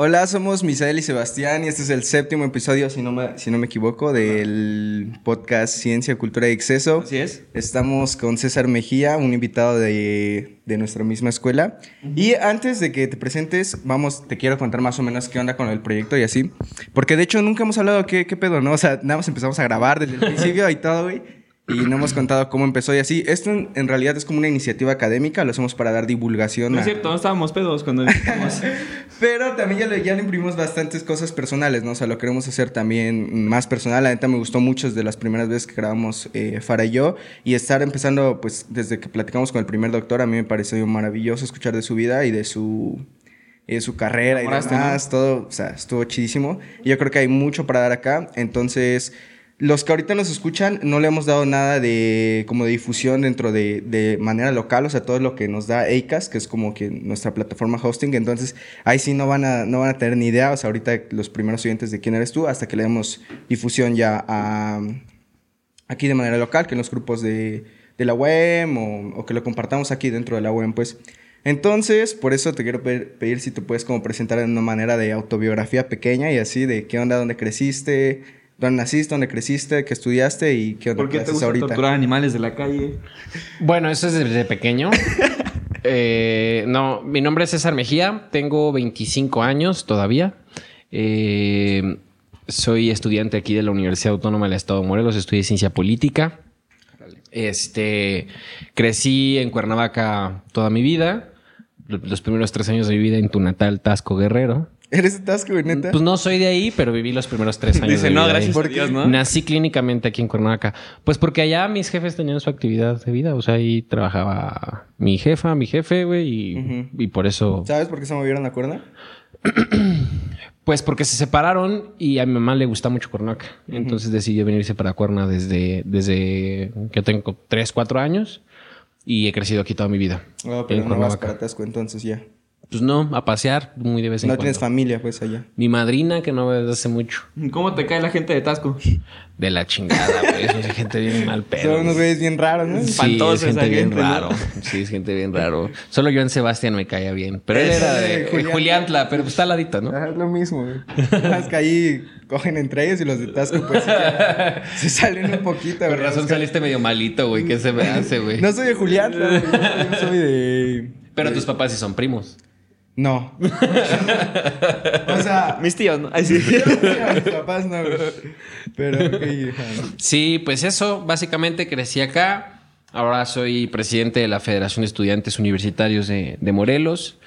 Hola, somos Misael y Sebastián y este es el séptimo episodio, si no me, si no me equivoco, del podcast Ciencia, Cultura y Exceso. Así es. Estamos con César Mejía, un invitado de, de nuestra misma escuela. Y antes de que te presentes, vamos, te quiero contar más o menos qué onda con el proyecto y así. Porque de hecho nunca hemos hablado qué, qué pedo, ¿no? O sea, nada más empezamos a grabar desde el principio y todo, güey y no hemos contado cómo empezó y así. Esto en, realidad es como una iniciativa académica, lo hacemos para dar divulgación. No es cierto, no estábamos pedos cuando empezamos. Pero también ya le, ya le imprimimos bastantes cosas personales, ¿no? O sea, lo queremos hacer también más personal. La neta me gustó mucho desde las primeras veces que grabamos eh, Fara y yo. Y estar empezando, pues, desde que platicamos con el primer doctor, a mí me pareció maravilloso escuchar de su vida y de su de su carrera y demás, todo, o sea, estuvo chidísimo. Y yo creo que hay mucho para dar acá, entonces los que ahorita nos escuchan no le hemos dado nada de como de difusión dentro de, de manera local, o sea, todo lo que nos da ACAS, que es como que nuestra plataforma hosting, entonces ahí sí no van a, no van a tener ni idea, o sea, ahorita los primeros oyentes de quién eres tú, hasta que le demos difusión ya aquí de manera local, que en los grupos de, de la web o, que lo compartamos aquí dentro de la web, pues. Entonces, por eso te quiero pedir, pedir si te puedes como presentar de una manera de autobiografía pequeña y así, de qué onda, dónde creciste, dónde naciste, dónde creciste, qué estudiaste y qué onda ¿Por qué te gusta ahorita? torturar animales de la calle? Bueno, eso es desde pequeño. eh, no, mi nombre es César Mejía, tengo 25 años todavía. Eh, soy estudiante aquí de la Universidad Autónoma del Estado de Morelos, estudié ciencia política. Este, crecí en Cuernavaca toda mi vida. Los primeros tres años de mi vida en tu natal Tasco Guerrero. ¿Eres de Tasco, neta? Pues no soy de ahí, pero viví los primeros tres años. Dice, no, gracias Dios, ¿no? Nací clínicamente aquí en Cuernavaca. Pues porque allá mis jefes tenían su actividad de vida. O sea, ahí trabajaba mi jefa, mi jefe, güey, y, y, por eso. ¿Sabes por qué se movieron a Cuerna? pues porque se separaron y a mi mamá le gusta mucho Cuernavaca. Entonces decidió venirse para Cuerna desde, desde que tengo tres, cuatro años y he crecido aquí toda mi vida. Oh, pero no vas para Tasco entonces ya. Pues no, a pasear muy de vez en cuando. No tienes familia, pues, allá. Mi madrina, que no veo desde hace mucho. ¿Cómo te cae la gente de Tasco? De la chingada, güey. Es gente bien mal pedo. Son unos güeyes bien raros, ¿no? Sí, es gente bien raro. Sí, es gente bien raro. Solo yo en Sebastián me caía bien. Pero él era de Juliantla, pero pues está al ladito, ¿no? Ah, es lo mismo, güey. es que ahí cogen entre ellos y los de Tasco, pues, se salen un poquito, Por razón saliste medio malito, güey. ¿Qué se me hace, güey? No soy de Juliantla, güey. Yo soy de... Pero tus papás sí son primos. No. o sea. Mis tíos, ¿no? Ay, sí. Mis papás no, Pero. Sí, pues eso. Básicamente crecí acá. Ahora soy presidente de la Federación de Estudiantes Universitarios de, de Morelos.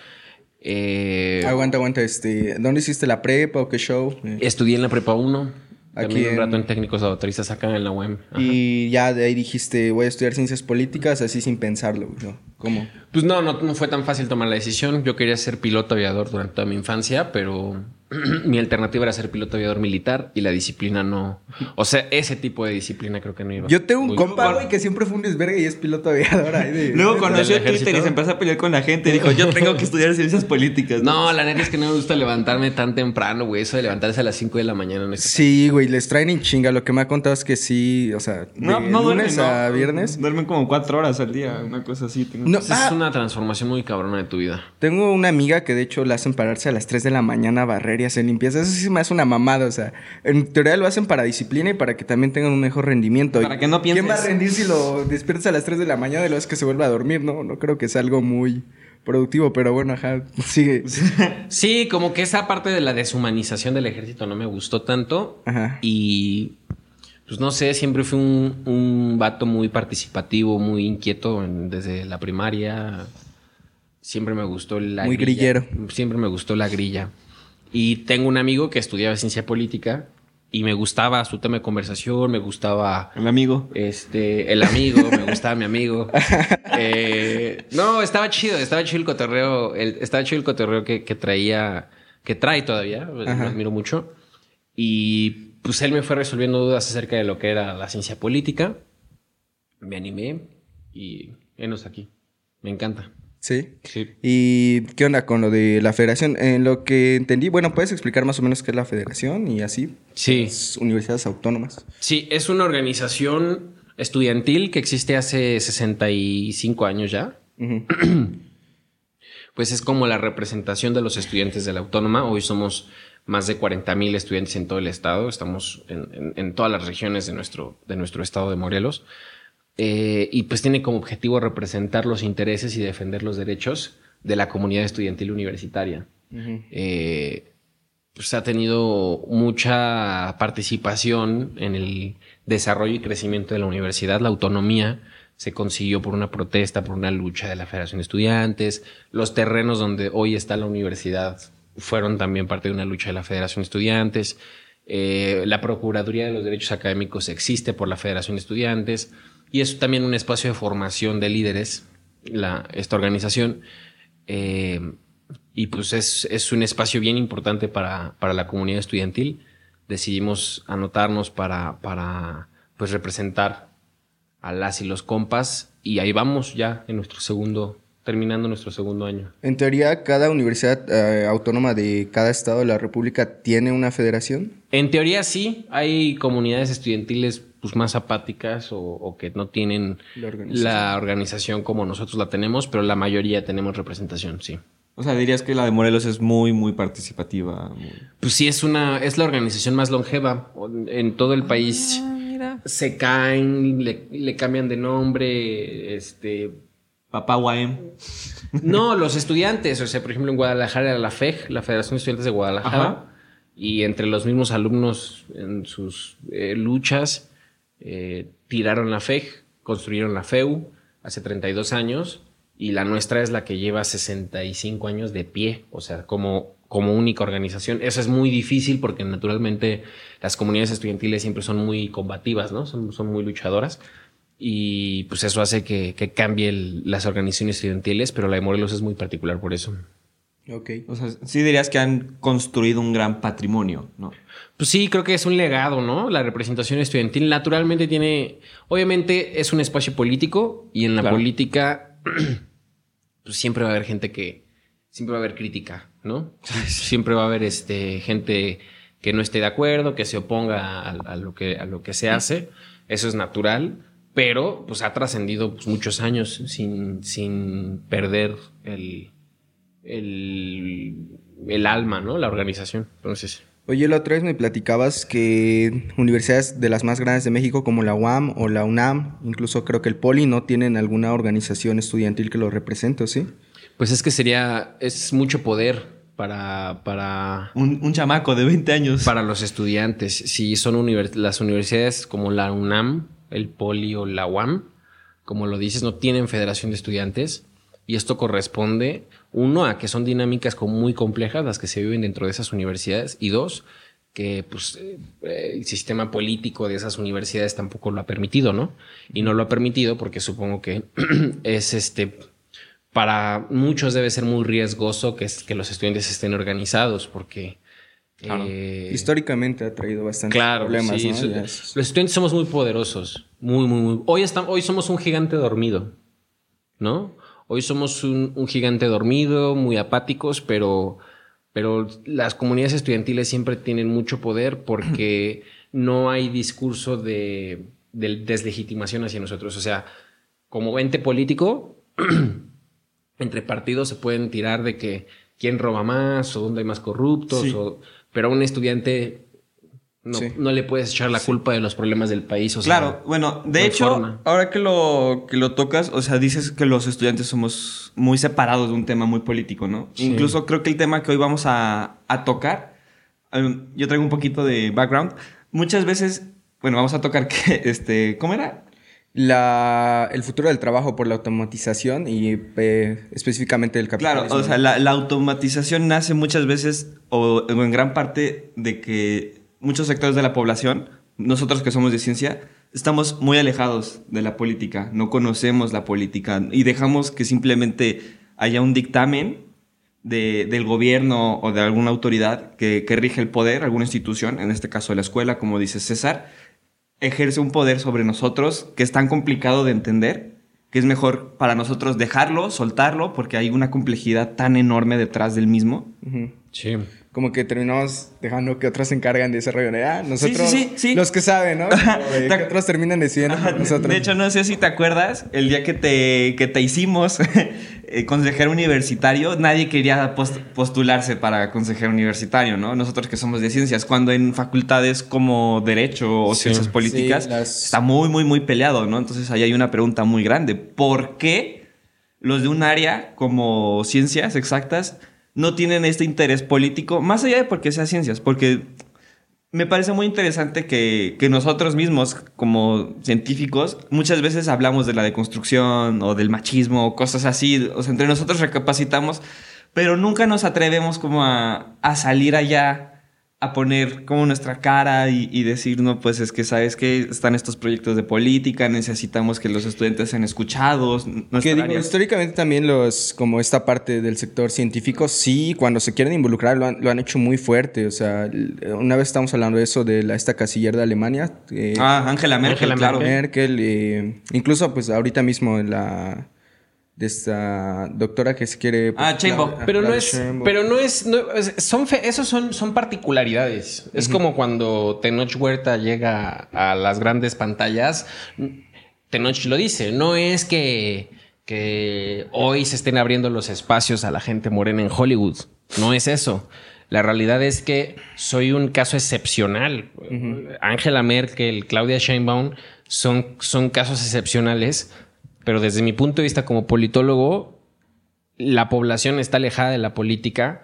Eh, aguanta, aguanta. Este, ¿Dónde hiciste la prepa o qué show? Estudié en la prepa 1. Aquí un rato en técnicos autoristas acá en la UEM. Y ya de ahí dijiste, voy a estudiar ciencias políticas así sin pensarlo, ¿no? ¿Cómo? Pues no, no, no fue tan fácil tomar la decisión. Yo quería ser piloto aviador durante toda mi infancia, pero mi alternativa era ser piloto aviador militar y la disciplina no. O sea, ese tipo de disciplina creo que no iba. Yo tengo un compa, güey, que siempre fue un desvergue y es piloto aviador. Ahí Luego conoció Twitter y se empezó a pelear con la gente. Dijo, yo tengo que estudiar ciencias políticas. No, la neta es que no me gusta levantarme tan temprano, güey. Eso de levantarse a las 5 de la mañana. No sí, güey, les traen en chinga. Lo que me ha contado es que sí, o sea, de no, no lunes a viernes. Duermen como 4 horas al día, una cosa así. No, es ah. Una transformación muy cabrona de tu vida. Tengo una amiga que de hecho la hacen pararse a las 3 de la mañana a barrer y hacer limpieza. Eso sí me hace una mamada, o sea, en teoría lo hacen para disciplina y para que también tengan un mejor rendimiento. Para que no pienses. ¿Quién va a rendir si lo despiertas a las 3 de la mañana de lo es que se vuelva a dormir? No, no creo que sea algo muy productivo, pero bueno, ajá, sigue. Sí, como que esa parte de la deshumanización del ejército no me gustó tanto. Ajá. Y pues no sé, siempre fui un, un vato muy participativo, muy inquieto desde la primaria. Siempre me gustó la Muy grillero. Siempre me gustó la grilla. Y tengo un amigo que estudiaba ciencia política y me gustaba su tema de conversación, me gustaba... El amigo. Este, el amigo, me gustaba mi amigo. Eh, no, estaba chido, estaba chido el cotorreo, el, estaba chido el cotorreo que, que traía, que trae todavía, me admiro mucho. Y pues él me fue resolviendo dudas acerca de lo que era la ciencia política. Me animé y enos aquí. Me encanta. ¿Sí? ¿Y qué onda con lo de la federación? En lo que entendí, bueno, ¿puedes explicar más o menos qué es la federación y así? Sí. universidades autónomas. Sí, es una organización estudiantil que existe hace 65 años ya. pues es como la representación de los estudiantes de la autónoma. Hoy somos más de 40 mil estudiantes en todo el estado, estamos en, todas las regiones de nuestro, de nuestro estado de Morelos. Eh, y pues tiene como objetivo representar los intereses y defender los derechos de la comunidad estudiantil universitaria. Eh, pues ha tenido mucha participación en el desarrollo y crecimiento de la universidad, la autonomía se consiguió por una protesta, por una lucha de la Federación de Estudiantes, los terrenos donde hoy está la universidad fueron también parte de una lucha de la Federación de Estudiantes, eh, la Procuraduría de los Derechos Académicos existe por la Federación de Estudiantes y es también un espacio de formación de líderes, esta organización. Eh, y pues es, es, un espacio bien importante para, para, la comunidad estudiantil. Decidimos anotarnos para, para pues representar a las y los compas y ahí vamos ya en nuestro segundo, terminando nuestro segundo año. En teoría, cada universidad eh, autónoma de cada estado de la República tiene una federación. En teoría sí, hay comunidades estudiantiles pues, más apáticas o, que no tienen la organización. como nosotros la tenemos, pero la mayoría tenemos representación, sí. O sea, dirías que la de Morelos es muy, muy participativa. Pues sí, es una, es la organización más longeva en todo el país. Ah, se caen, le, cambian de nombre, este. Papá Guaem. No, los estudiantes. O sea, por ejemplo, en Guadalajara era la FEG, la Federación de Estudiantes de Guadalajara. Y entre los mismos alumnos en sus eh, luchas eh, tiraron la FEG, construyeron la FEU hace 32 años y la nuestra es la que lleva 65 años de pie, o sea, como, como única organización. Eso es muy difícil porque naturalmente las comunidades estudiantiles siempre son muy combativas, ¿no? Son, son muy luchadoras y pues eso hace que, que cambie las organizaciones estudiantiles, pero la de Morelos es muy particular por eso. Ok. O sea, sí dirías que han construido un gran patrimonio, ¿no? Pues sí, creo que es un legado, ¿no? La representación estudiantil naturalmente tiene, obviamente es un espacio político y en la política pues siempre va a haber gente que, siempre va a haber crítica, ¿no? Siempre va a haber este, gente que no esté de acuerdo, que se oponga a, lo, que, a lo que se hace, eso es natural, pero pues ha trascendido pues, muchos años sin, sin perder el el, alma, ¿no? La organización. Entonces. Oye, la otra vez me platicabas que universidades de las más grandes de México, como la UAM o la UNAM, incluso creo que el Poli, no tienen alguna organización estudiantil que lo represente, ¿sí? Pues es que sería, es mucho poder para... para un, chamaco de 20 años. Para los estudiantes. Si son las universidades como la UNAM, el Poli o la UAM, como lo dices, no tienen federación de estudiantes y esto corresponde, uno, a que son dinámicas muy complejas las que se viven dentro de esas universidades y dos, que pues eh, el sistema político de esas universidades tampoco lo ha permitido, ¿no? Y no lo ha permitido porque supongo que es este para muchos debe ser muy riesgoso que, que los estudiantes estén organizados porque eh, históricamente ha traído bastantes claro, problemas. Los estudiantes somos muy poderosos, muy, muy, muy. Hoy, estamos, hoy somos un gigante dormido, ¿no? Hoy somos un, gigante dormido, muy apáticos, pero, pero las comunidades estudiantiles siempre tienen mucho poder porque no hay discurso de, deslegitimación hacia nosotros. O sea, como ente político, entre partidos se pueden tirar de que quién roba más o dónde hay más corruptos, pero un estudiante no, no, le puedes echar la culpa de los problemas del país. O claro, bueno, de hecho, ahora que lo, que lo tocas, o sea, dices que los estudiantes somos muy separados de un tema muy político, ¿no? Incluso creo que el tema que hoy vamos a, a tocar, um, yo traigo un poquito de background. Muchas veces, bueno, vamos a tocar que, este, ¿cómo era? La, el futuro del trabajo por la automatización y eh, específicamente el capitalismo. Claro, o sea, la, la automatización nace muchas veces o en gran parte de que muchos sectores de la población, nosotros que somos de ciencia, estamos muy alejados de la política, no conocemos la política y dejamos que simplemente haya un dictamen del gobierno o de alguna autoridad que, rige el poder, alguna institución, en este caso la escuela, como dice César, ejerce un poder sobre nosotros que es tan complicado de entender que es mejor para nosotros dejarlo, soltarlo, porque hay una complejidad tan enorme detrás del mismo. Sí. Como que terminamos dejando que otros se encargan de ese rollo. Ah, nosotros, sí, sí, sí. los que saben, ¿no? Como que otros terminan decidiendo nosotros. De hecho, no sé si te acuerdas, el día que te, que te hicimos eh, consejero universitario, nadie quería post- postularse para consejero universitario, ¿no? Nosotros que somos de ciencias, cuando en facultades como Derecho o. Ciencias Políticas las- está muy, muy, muy peleado, ¿no? Entonces ahí hay una pregunta muy grande. ¿Por qué los de un área como ciencias exactas no tienen este interés político, más allá de porque sea ciencias? Porque me parece muy interesante que, que nosotros mismos, como científicos, muchas veces hablamos de la deconstrucción o del machismo, cosas así. O sea, entre nosotros recapacitamos, pero nunca nos atrevemos como a, a salir allá, a poner como nuestra cara y, y decir, no, pues es que sabes que están estos proyectos de política, necesitamos que los estudiantes sean escuchados. Que digo, históricamente también los, como esta parte del sector científico, sí, cuando se quieren involucrar lo han, lo han hecho muy fuerte. O sea, una vez estamos hablando de eso de la, esta casiller de Alemania. eh, Ah, Angela Merkel, Angela claro. Merkel, eh, incluso pues ahorita mismo la de esta doctora que se quiere... Ah, Sheinbaum. Claudia- Pero no es, pero no es, no- es- son fe- esos son, son particularidades. Es como cuando Tenoch Huerta llega a las grandes pantallas. Tenoch lo dice, no es que, que hoy se estén abriendo los espacios a la gente morena en Hollywood. No es eso. La realidad es que soy un caso excepcional. Angela Merkel, Claudia Sheinbaum son, son casos excepcionales, pero desde mi punto de vista como politólogo, la población está alejada de la política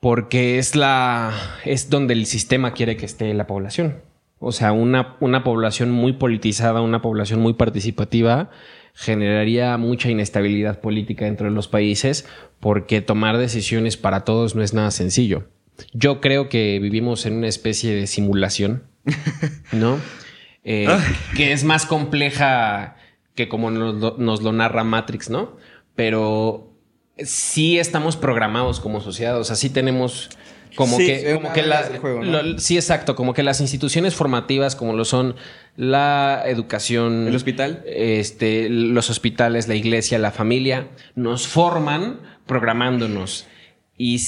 porque es la es donde el sistema quiere que esté la población. O sea, una, una población muy politizada, una población muy participativa, generaría mucha inestabilidad política dentro de los países porque tomar decisiones para todos no es nada sencillo. Yo creo que vivimos en una especie de simulación, ¿no? Eh, que es más compleja que como nos lo, nos lo narra Matrix, ¿no? Pero sí estamos programados como sociedad, o sea, sí tenemos como Sí, que, como que la- reglas del juego, ¿no? lo- sí, exacto, como que las instituciones formativas como lo son la educación, ¿El hospital? este, los hospitales, la iglesia, la familia, nos forman programándonos. Y,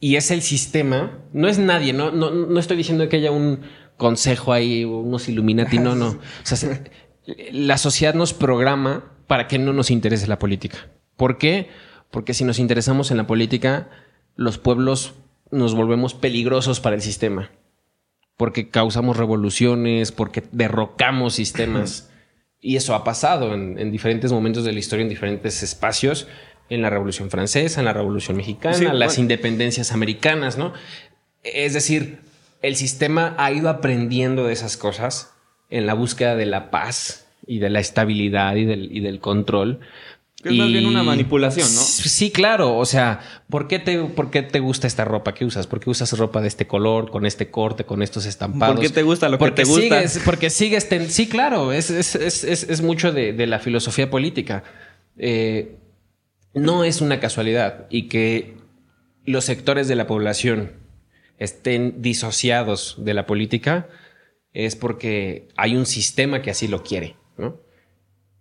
y es el sistema, no es nadie, no, no, no estoy diciendo que haya un consejo ahí, unos Illuminati, no, no. O sea, se- la sociedad nos programa para que no nos interese la política. ¿Por qué? Porque si nos interesamos en la política, los pueblos nos volvemos peligrosos para el sistema porque causamos revoluciones, porque derrocamos sistemas. Y eso ha pasado en, en diferentes momentos de la historia, en diferentes espacios, en la Revolución Francesa, en la Revolución Mexicana, Sí, las bueno. independencias americanas, ¿no? Es decir, el sistema ha ido aprendiendo de esas cosas en la búsqueda de la paz y de la estabilidad y del, y del control. Que es más bien una manipulación, ¿no? Sí, claro. O sea, ¿por qué, te, ¿por qué te gusta esta ropa que usas? ¿Por qué usas ropa de este color, con este corte, con estos estampados? ¿Por qué te gusta lo que porque te gusta? Sigues, porque sigues... ten- sí, claro. Es, es, es, es, es mucho de, de la filosofía política. Eh, no es una casualidad y que los sectores de la población estén disociados de la política es porque hay un sistema que así lo quiere, ¿no?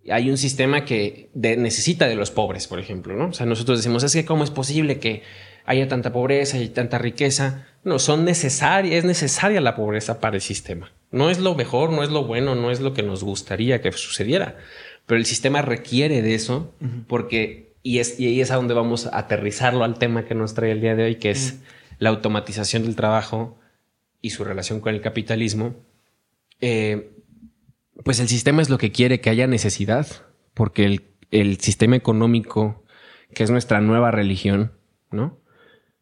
Hay un sistema que de- necesita de los pobres, por ejemplo, ¿no? O sea, nosotros decimos, es que cómo es posible que haya tanta pobreza y tanta riqueza. No, son necesarias, es necesaria la pobreza para el sistema. No es lo mejor, no es lo bueno, no es lo que nos gustaría que sucediera, pero el sistema requiere de eso porque, y, es, y ahí es a donde vamos a aterrizarlo al tema que nos trae el día de hoy, que es la automatización del trabajo y su relación con el capitalismo. Eh, pues el sistema es lo que quiere que haya necesidad, porque el, el sistema económico, que es nuestra nueva religión, ¿no?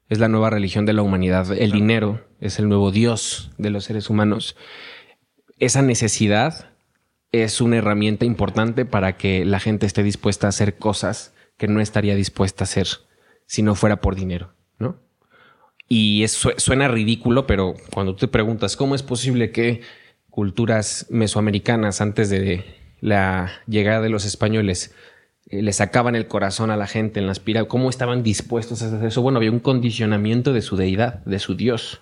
Es la nueva religión de la humanidad. El dinero es el nuevo Dios de los seres humanos. Esa necesidad es una herramienta importante para que la gente esté dispuesta a hacer cosas que no estaría dispuesta a hacer si no fuera por dinero, ¿no? Y eso suena ridículo, pero cuando tú te preguntas cómo es posible que culturas mesoamericanas antes de la llegada de los españoles eh, le sacaban el corazón a la gente en las pirámides, cómo estaban dispuestos a hacer eso. Bueno, había un condicionamiento de su deidad, de su Dios.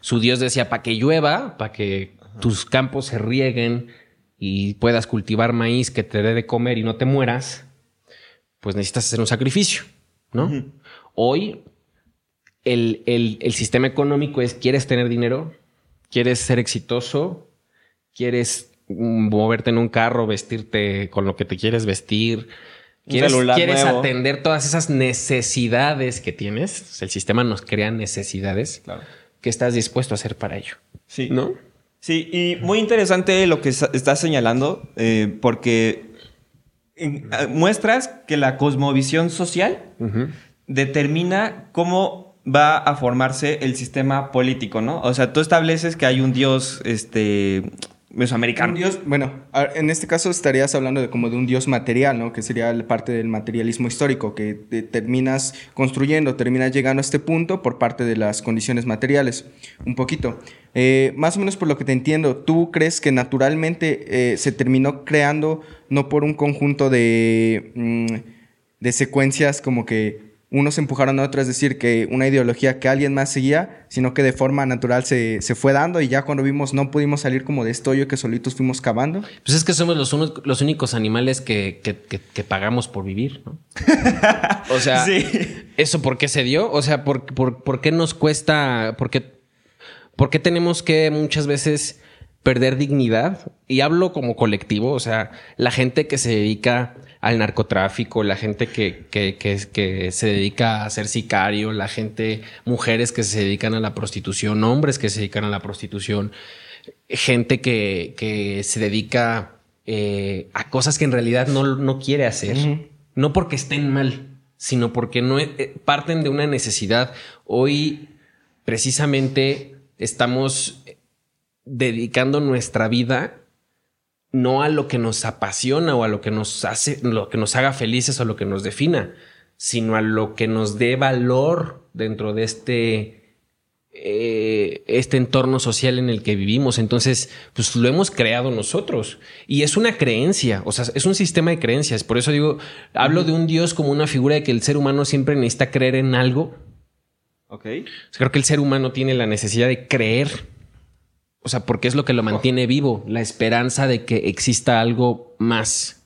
Su Dios decía, para que llueva, para que tus campos se rieguen y puedas cultivar maíz que te dé de comer y no te mueras, pues necesitas hacer un sacrificio, ¿no? Hoy el, el- el sistema económico es, ¿quieres tener dinero? ¿Quieres ser exitoso? ¿Quieres mm, moverte en un carro, vestirte con lo que te quieres vestir? ¿Quieres, quieres atender todas esas necesidades que tienes? El sistema nos crea necesidades. Claro. ¿Qué estás dispuesto a hacer para ello? Sí. ¿No? Sí, y muy interesante lo que estás señalando, eh, porque muestras que la cosmovisión social determina cómo va a formarse el sistema político, ¿no? O sea, tú estableces que hay un dios, este, mesoamericano. Bueno, en este caso estarías hablando de como de un dios material, ¿no? Que sería parte del materialismo histórico, que te- terminas construyendo, terminas llegando a este punto por parte de las condiciones materiales. Un poquito. Eh, más o menos por lo que te entiendo, ¿tú crees que naturalmente eh, se terminó creando no por un conjunto de, mm, de secuencias como que unos empujaron a otros, es decir, que una ideología que alguien más seguía, sino que de forma natural se, se fue dando y ya cuando vimos no pudimos salir como de esto hoyo que solitos fuimos cavando. Pues es que somos los, unos- los únicos animales que, que- que- que pagamos por vivir, ¿no? O sea, Sí. ¿eso por qué se dio? O sea, ¿por, por, por qué nos cuesta? ¿Por qué, por qué tenemos que muchas veces perder dignidad? Y hablo como colectivo, o sea, la gente que se dedica al narcotráfico, la gente que, que, que, que se dedica a ser sicario, la gente, mujeres que se dedican a la prostitución, hombres que se dedican a la prostitución, gente que, que se dedica eh, a cosas que en realidad no, no quiere hacer. No porque estén mal, sino porque no eh, parten de una necesidad. Hoy, precisamente, estamos dedicando nuestra vida no a lo que nos apasiona o a lo que nos hace, lo que nos haga felices o lo que nos defina, sino a lo que nos dé valor dentro de este, eh, este entorno social en el que vivimos. Entonces, pues lo hemos creado nosotros. Y es una creencia, o sea, es un sistema de creencias. Por eso digo, hablo de un Dios como una figura de que el ser humano siempre necesita creer en algo. Ok. Creo que el ser humano tiene la necesidad de creer. O sea, porque es lo que lo mantiene vivo, la esperanza de que exista algo más.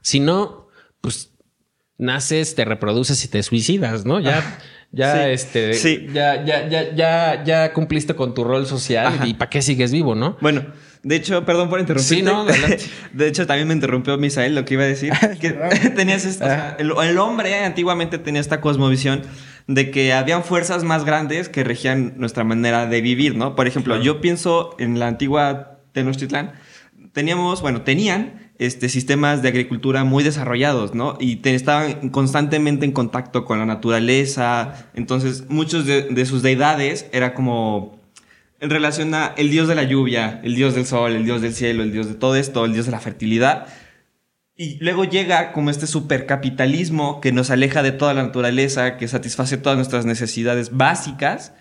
Si no, pues naces, te reproduces y te suicidas, ¿no? Ya, ya, Sí, este, sí. ya, ya, ya, ya, ya cumpliste con tu rol social Ajá. y ¿para qué sigues vivo, no? Bueno, de hecho, perdón por interrumpirte. Sí, no, adelante. De hecho, también me interrumpió Misael lo que iba a decir. que tenías esta, o sea, el, el hombre antiguamente tenía esta cosmovisión de que habían fuerzas más grandes que regían nuestra manera de vivir, ¿no? Por ejemplo, yo pienso en la antigua Tenochtitlán, teníamos, bueno, tenían este, sistemas de agricultura muy desarrollados, ¿no? Y te- estaban constantemente en contacto con la naturaleza. Entonces, muchos de, de sus deidades era como en relación a el dios de la lluvia, el dios del sol, el dios del cielo, el dios de todo esto, el dios de la fertilidad. Y luego llega como este supercapitalismo que nos aleja de toda la naturaleza, que satisface todas nuestras necesidades básicas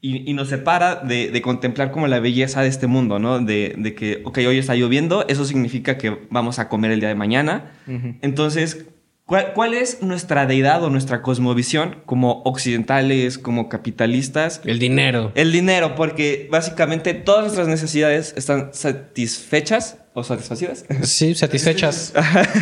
y, y nos separa de, de contemplar como la belleza de este mundo, ¿no? De, de que, ok, hoy está lloviendo, eso significa que vamos a comer el día de mañana. Entonces, ¿cuál, cuál es nuestra deidad o nuestra cosmovisión como occidentales, como capitalistas? El dinero. El dinero, porque básicamente todas nuestras necesidades están satisfechas o satisfacidas. Sí, satisfechas.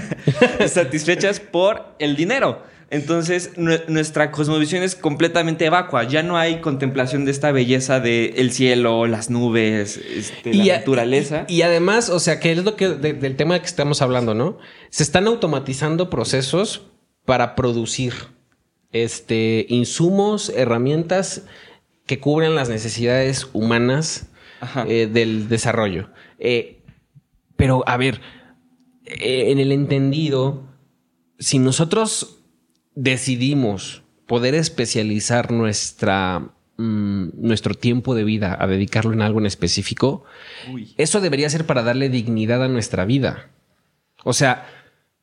satisfechas por el dinero. Entonces, nue- nuestra cosmovisión es completamente vacua. Ya no hay contemplación de esta belleza del cielo, las nubes, este, la a- naturaleza. Y, y además, o sea, que es lo que de- del tema que estamos hablando, ¿no? Se están automatizando procesos para producir este insumos, herramientas que cubran las necesidades humanas eh, del desarrollo. Eh, pero, a ver, eh, en el entendido, si nosotros decidimos poder especializar nuestra, mm, nuestro tiempo de vida a dedicarlo en algo en específico, Uy. eso debería ser para darle dignidad a nuestra vida. O sea,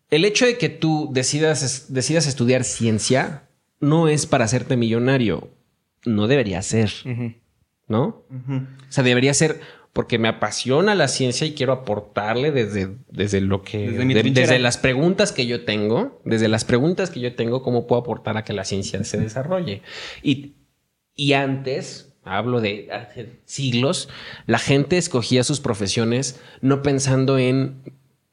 el hecho de que tú decidas, decidas estudiar ciencia no es para hacerte millonario. No debería ser, ¿no? O sea, debería ser porque me apasiona la ciencia y quiero aportarle desde, desde lo que... Desde mi de- desde las preguntas que yo tengo, desde las preguntas que yo tengo, cómo puedo aportar a que la ciencia se desarrolle. Y, y antes, hablo de hace siglos, la gente escogía sus profesiones no pensando en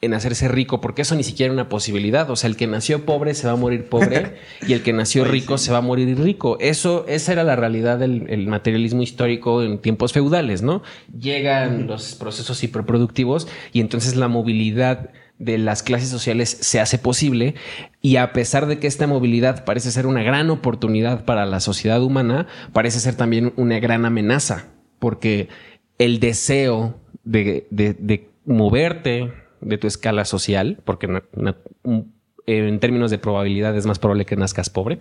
en hacerse rico, porque eso ni siquiera es una posibilidad. O sea, el que nació pobre se va a morir pobre y el que nació rico se va a morir rico. Eso, esa era la realidad del materialismo histórico en tiempos feudales, ¿no? Llegan los procesos hiperproductivos y entonces la movilidad de las clases sociales se hace posible y a pesar de que esta movilidad parece ser una gran oportunidad para la sociedad humana, parece ser también una gran amenaza, porque el deseo de, de moverte de tu escala social, porque en términos de probabilidad es más probable que nazcas pobre,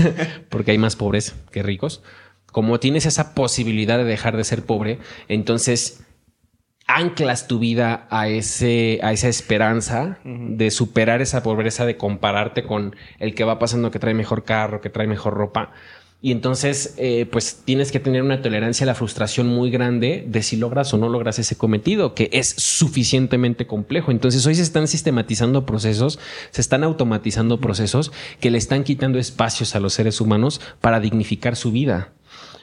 porque hay más pobres que ricos. Como tienes esa posibilidad de dejar de ser pobre, entonces anclas tu vida a, ese, a esa esperanza de superar esa pobreza, de compararte con el que va pasando que trae mejor carro, que trae mejor ropa. Y entonces, eh, pues tienes que tener una tolerancia a la frustración muy grande de si logras o no logras ese cometido, que es suficientemente complejo. Entonces, hoy se están sistematizando procesos, se están automatizando procesos que le están quitando espacios a los seres humanos para dignificar su vida.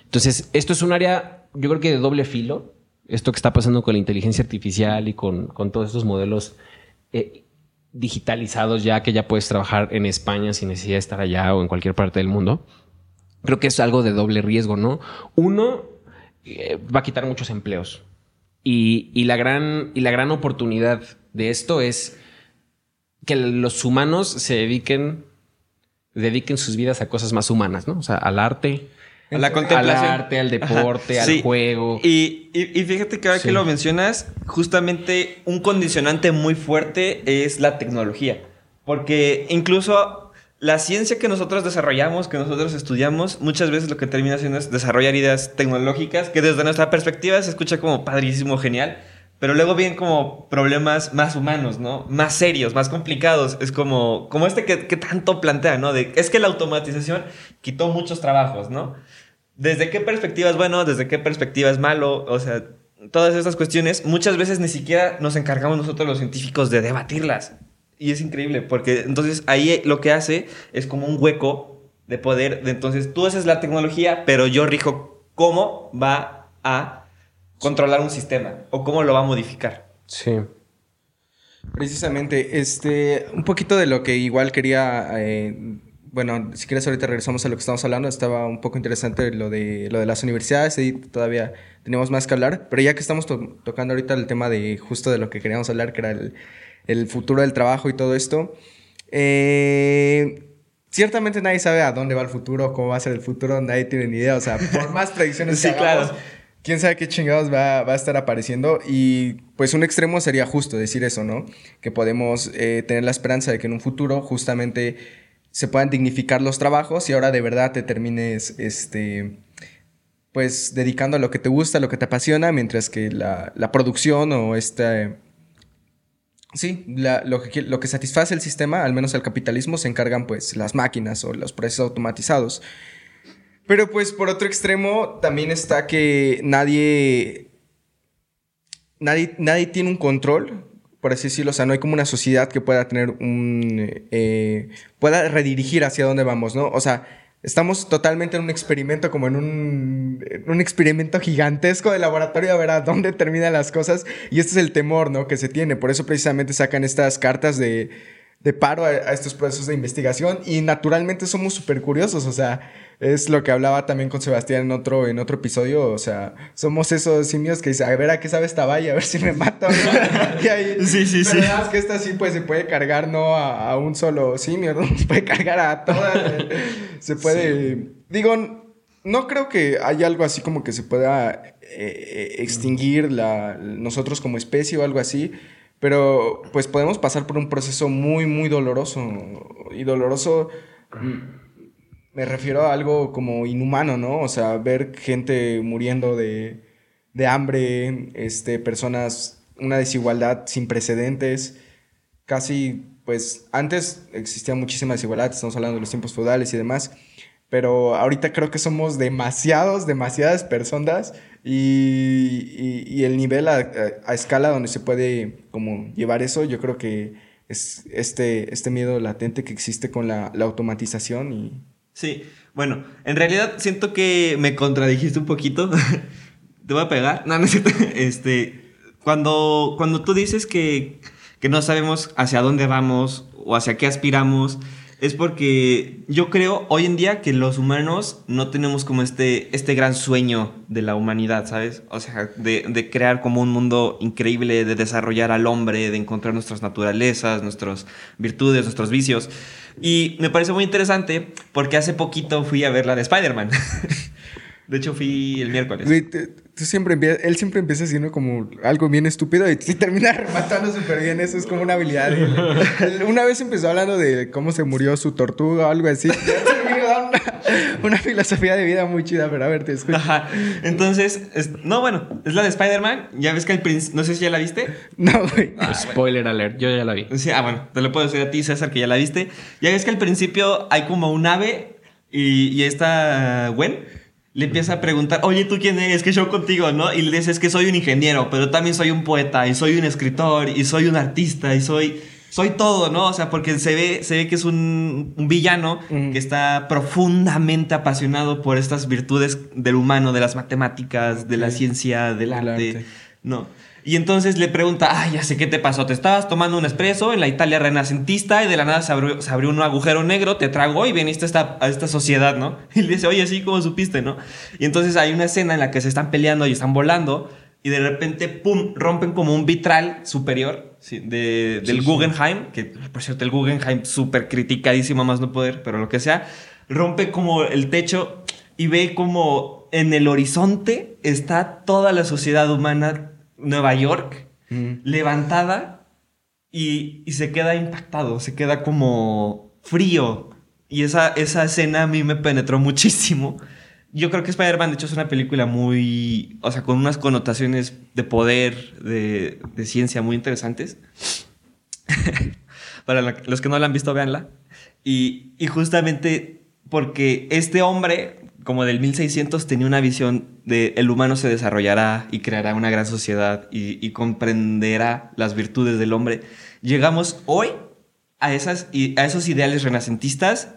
Entonces, esto es un área, yo creo que de doble filo. Esto que está pasando con la inteligencia artificial y con, con todos estos modelos eh, digitalizados ya que ya puedes trabajar en España sin necesidad de estar allá o en cualquier parte del mundo creo que es algo de doble riesgo, ¿no? Uno, eh, va a quitar muchos empleos. Y, la gran, y la gran oportunidad de esto es que los humanos se dediquen, dediquen sus vidas a cosas más humanas, ¿no? O sea, al arte. A la contemplación. Al arte, al deporte, al juego. Y, y, fíjate que ahora que lo mencionas, justamente un condicionante muy fuerte es la tecnología. Porque incluso la ciencia que nosotros desarrollamos, que nosotros estudiamos, muchas veces lo que termina haciendo es desarrollar ideas tecnológicas que desde nuestra perspectiva se escucha como padrísimo, genial, pero luego vienen como problemas más humanos, ¿no? Más serios, más complicados. Es como, como este que, tanto plantea, ¿no? De, es que la automatización quitó muchos trabajos, ¿no? ¿Desde qué perspectiva es bueno? ¿Desde qué perspectiva es malo? O sea, todas estas cuestiones muchas veces ni siquiera nos encargamos nosotros los científicos de debatirlas. Y es increíble, porque entonces ahí lo que hace es como un hueco de poder. De entonces tú haces la tecnología, pero yo rijo cómo va a controlar un sistema o cómo lo va a modificar. Sí. Precisamente, este, un poquito de lo que igual quería, eh, bueno, si quieres ahorita regresamos a lo que estamos hablando, estaba un poco interesante lo de, lo de las universidades y todavía tenemos más que hablar, pero ya que estamos tocando ahorita el tema de justo de lo que queríamos hablar, que era el, el futuro del trabajo y todo esto. Eh, ciertamente nadie sabe a dónde va el futuro, cómo va a ser el futuro, nadie tiene ni idea. O sea, por más predicciones que hagamos, quién sabe qué chingados va, a estar apareciendo. Y pues un extremo sería justo decir eso, ¿no? Que podemos eh, tener la esperanza de que en un futuro justamente se puedan dignificar los trabajos y ahora de verdad te termines, este pues dedicando a lo que te gusta, a lo que te apasiona, mientras que la, la producción o este Sí, lo, que, lo que satisface el sistema, al menos el capitalismo, se encargan pues las máquinas o los procesos automatizados. Pero pues por otro extremo también está que nadie, nadie, nadie tiene un control, por así decirlo, o sea, no hay como una sociedad que pueda tener un, eh, pueda redirigir hacia dónde vamos, ¿no? O sea, Estamos totalmente en un experimento, como en un, un, experimento gigantesco de laboratorio a ver a dónde terminan las cosas. Y este es el temor, ¿no? Que se tiene. Por eso precisamente sacan estas cartas de, de paro a, estos procesos de investigación. Y naturalmente somos súper curiosos. O sea, es lo que hablaba también con Sebastián en otro, en otro episodio. O sea, somos esos simios que dicen, a ver a qué sabe esta valla, a ver si me mata y ahí, sí, sí, sí. que esta sí, pues se puede cargar no a, un solo simio, ¿no? Se puede cargar a todas. se puede. Digo, no creo que haya algo así como que se pueda eh, eh, extinguir la, nosotros como especie o algo así. Pero pues podemos pasar por un proceso muy, muy doloroso. Y doloroso me refiero a algo como inhumano, ¿no? O sea, ver gente muriendo de, de hambre, este, personas, una desigualdad sin precedentes, casi, pues antes existía muchísima desigualdad, estamos hablando de los tiempos feudales y demás, pero ahorita creo que somos demasiados, demasiadas personas y, y, el nivel a, a, escala donde se puede como llevar eso, yo creo que es este, este miedo latente que existe con la, la automatización y Sí, bueno, en realidad siento que me contradijiste un poquito. Te voy a pegar. No, no es cierto. Este, cuando, cuando tú dices que, que no sabemos hacia dónde vamos o hacia qué aspiramos, es porque yo creo hoy en día que los humanos no tenemos como este, este gran sueño de la humanidad, ¿sabes? O sea, de, de crear como un mundo increíble, de desarrollar al hombre, de encontrar nuestras naturalezas, nuestras virtudes, nuestros vicios. Y me parece muy interesante porque hace poquito fui a ver la de Spider-Man. De hecho, fui el miércoles. Güey, tú, tú siempre él siempre empieza haciendo como algo bien estúpido y, y termina rematando súper bien. Eso es como una habilidad. Una vez empezó hablando de cómo se murió su tortuga o algo así. Una, una filosofía de vida muy chida, pero a ver, te escucho. Ajá. Entonces, es- no, bueno, es la de Spider-Man. Ya ves que al principio, no sé si ya la viste. No, güey. Spoiler alert, yo ya la vi. Sí, ah, bueno, te lo puedo decir a ti, César, que ya la viste. Ya ves que al principio hay como un ave y, y esta Gwen le empieza a preguntar, oye, ¿tú quién eres? ¿Qué show contigo? ¿No? Y le dice, es que soy un ingeniero, pero también soy un poeta y soy un escritor y soy un artista y soy... Soy todo, ¿no? O sea, porque se ve, se ve que es un, un villano que está profundamente apasionado por estas virtudes del humano, de las matemáticas, de la ciencia, del Del arte. arte. No. Y entonces le pregunta, ay, ya sé qué te pasó. Te estabas tomando un espresso en la Italia renacentista y de la nada se abrió, se abrió un agujero negro, te tragó y viniste a esta, a esta sociedad, ¿no? Y le dice, oye, sí, ¿cómo supiste, no? Y entonces hay una escena en la que se están peleando y están volando y de repente, pum, rompen como un vitral superior sí, de- del Sí, sí. Guggenheim, que por cierto, el Guggenheim súper criticadísimo más no poder, pero lo que sea, rompe como el techo y ve como en el horizonte está toda la sociedad humana, Nueva York, Mm. levantada y, y se queda impactado, se queda como frío. Y esa, esa escena a mí me penetró muchísimo. Yo creo que Spider-Man, de hecho, es una película muy. O sea, con unas connotaciones de poder, de, de ciencia muy interesantes. Para los que no la han visto, véanla. Y, y justamente porque este hombre, como del 1600, tenía una visión de el humano se desarrollará y creará una gran sociedad y, comprenderá las virtudes del hombre. Llegamos hoy a, esas, a esos ideales renacentistas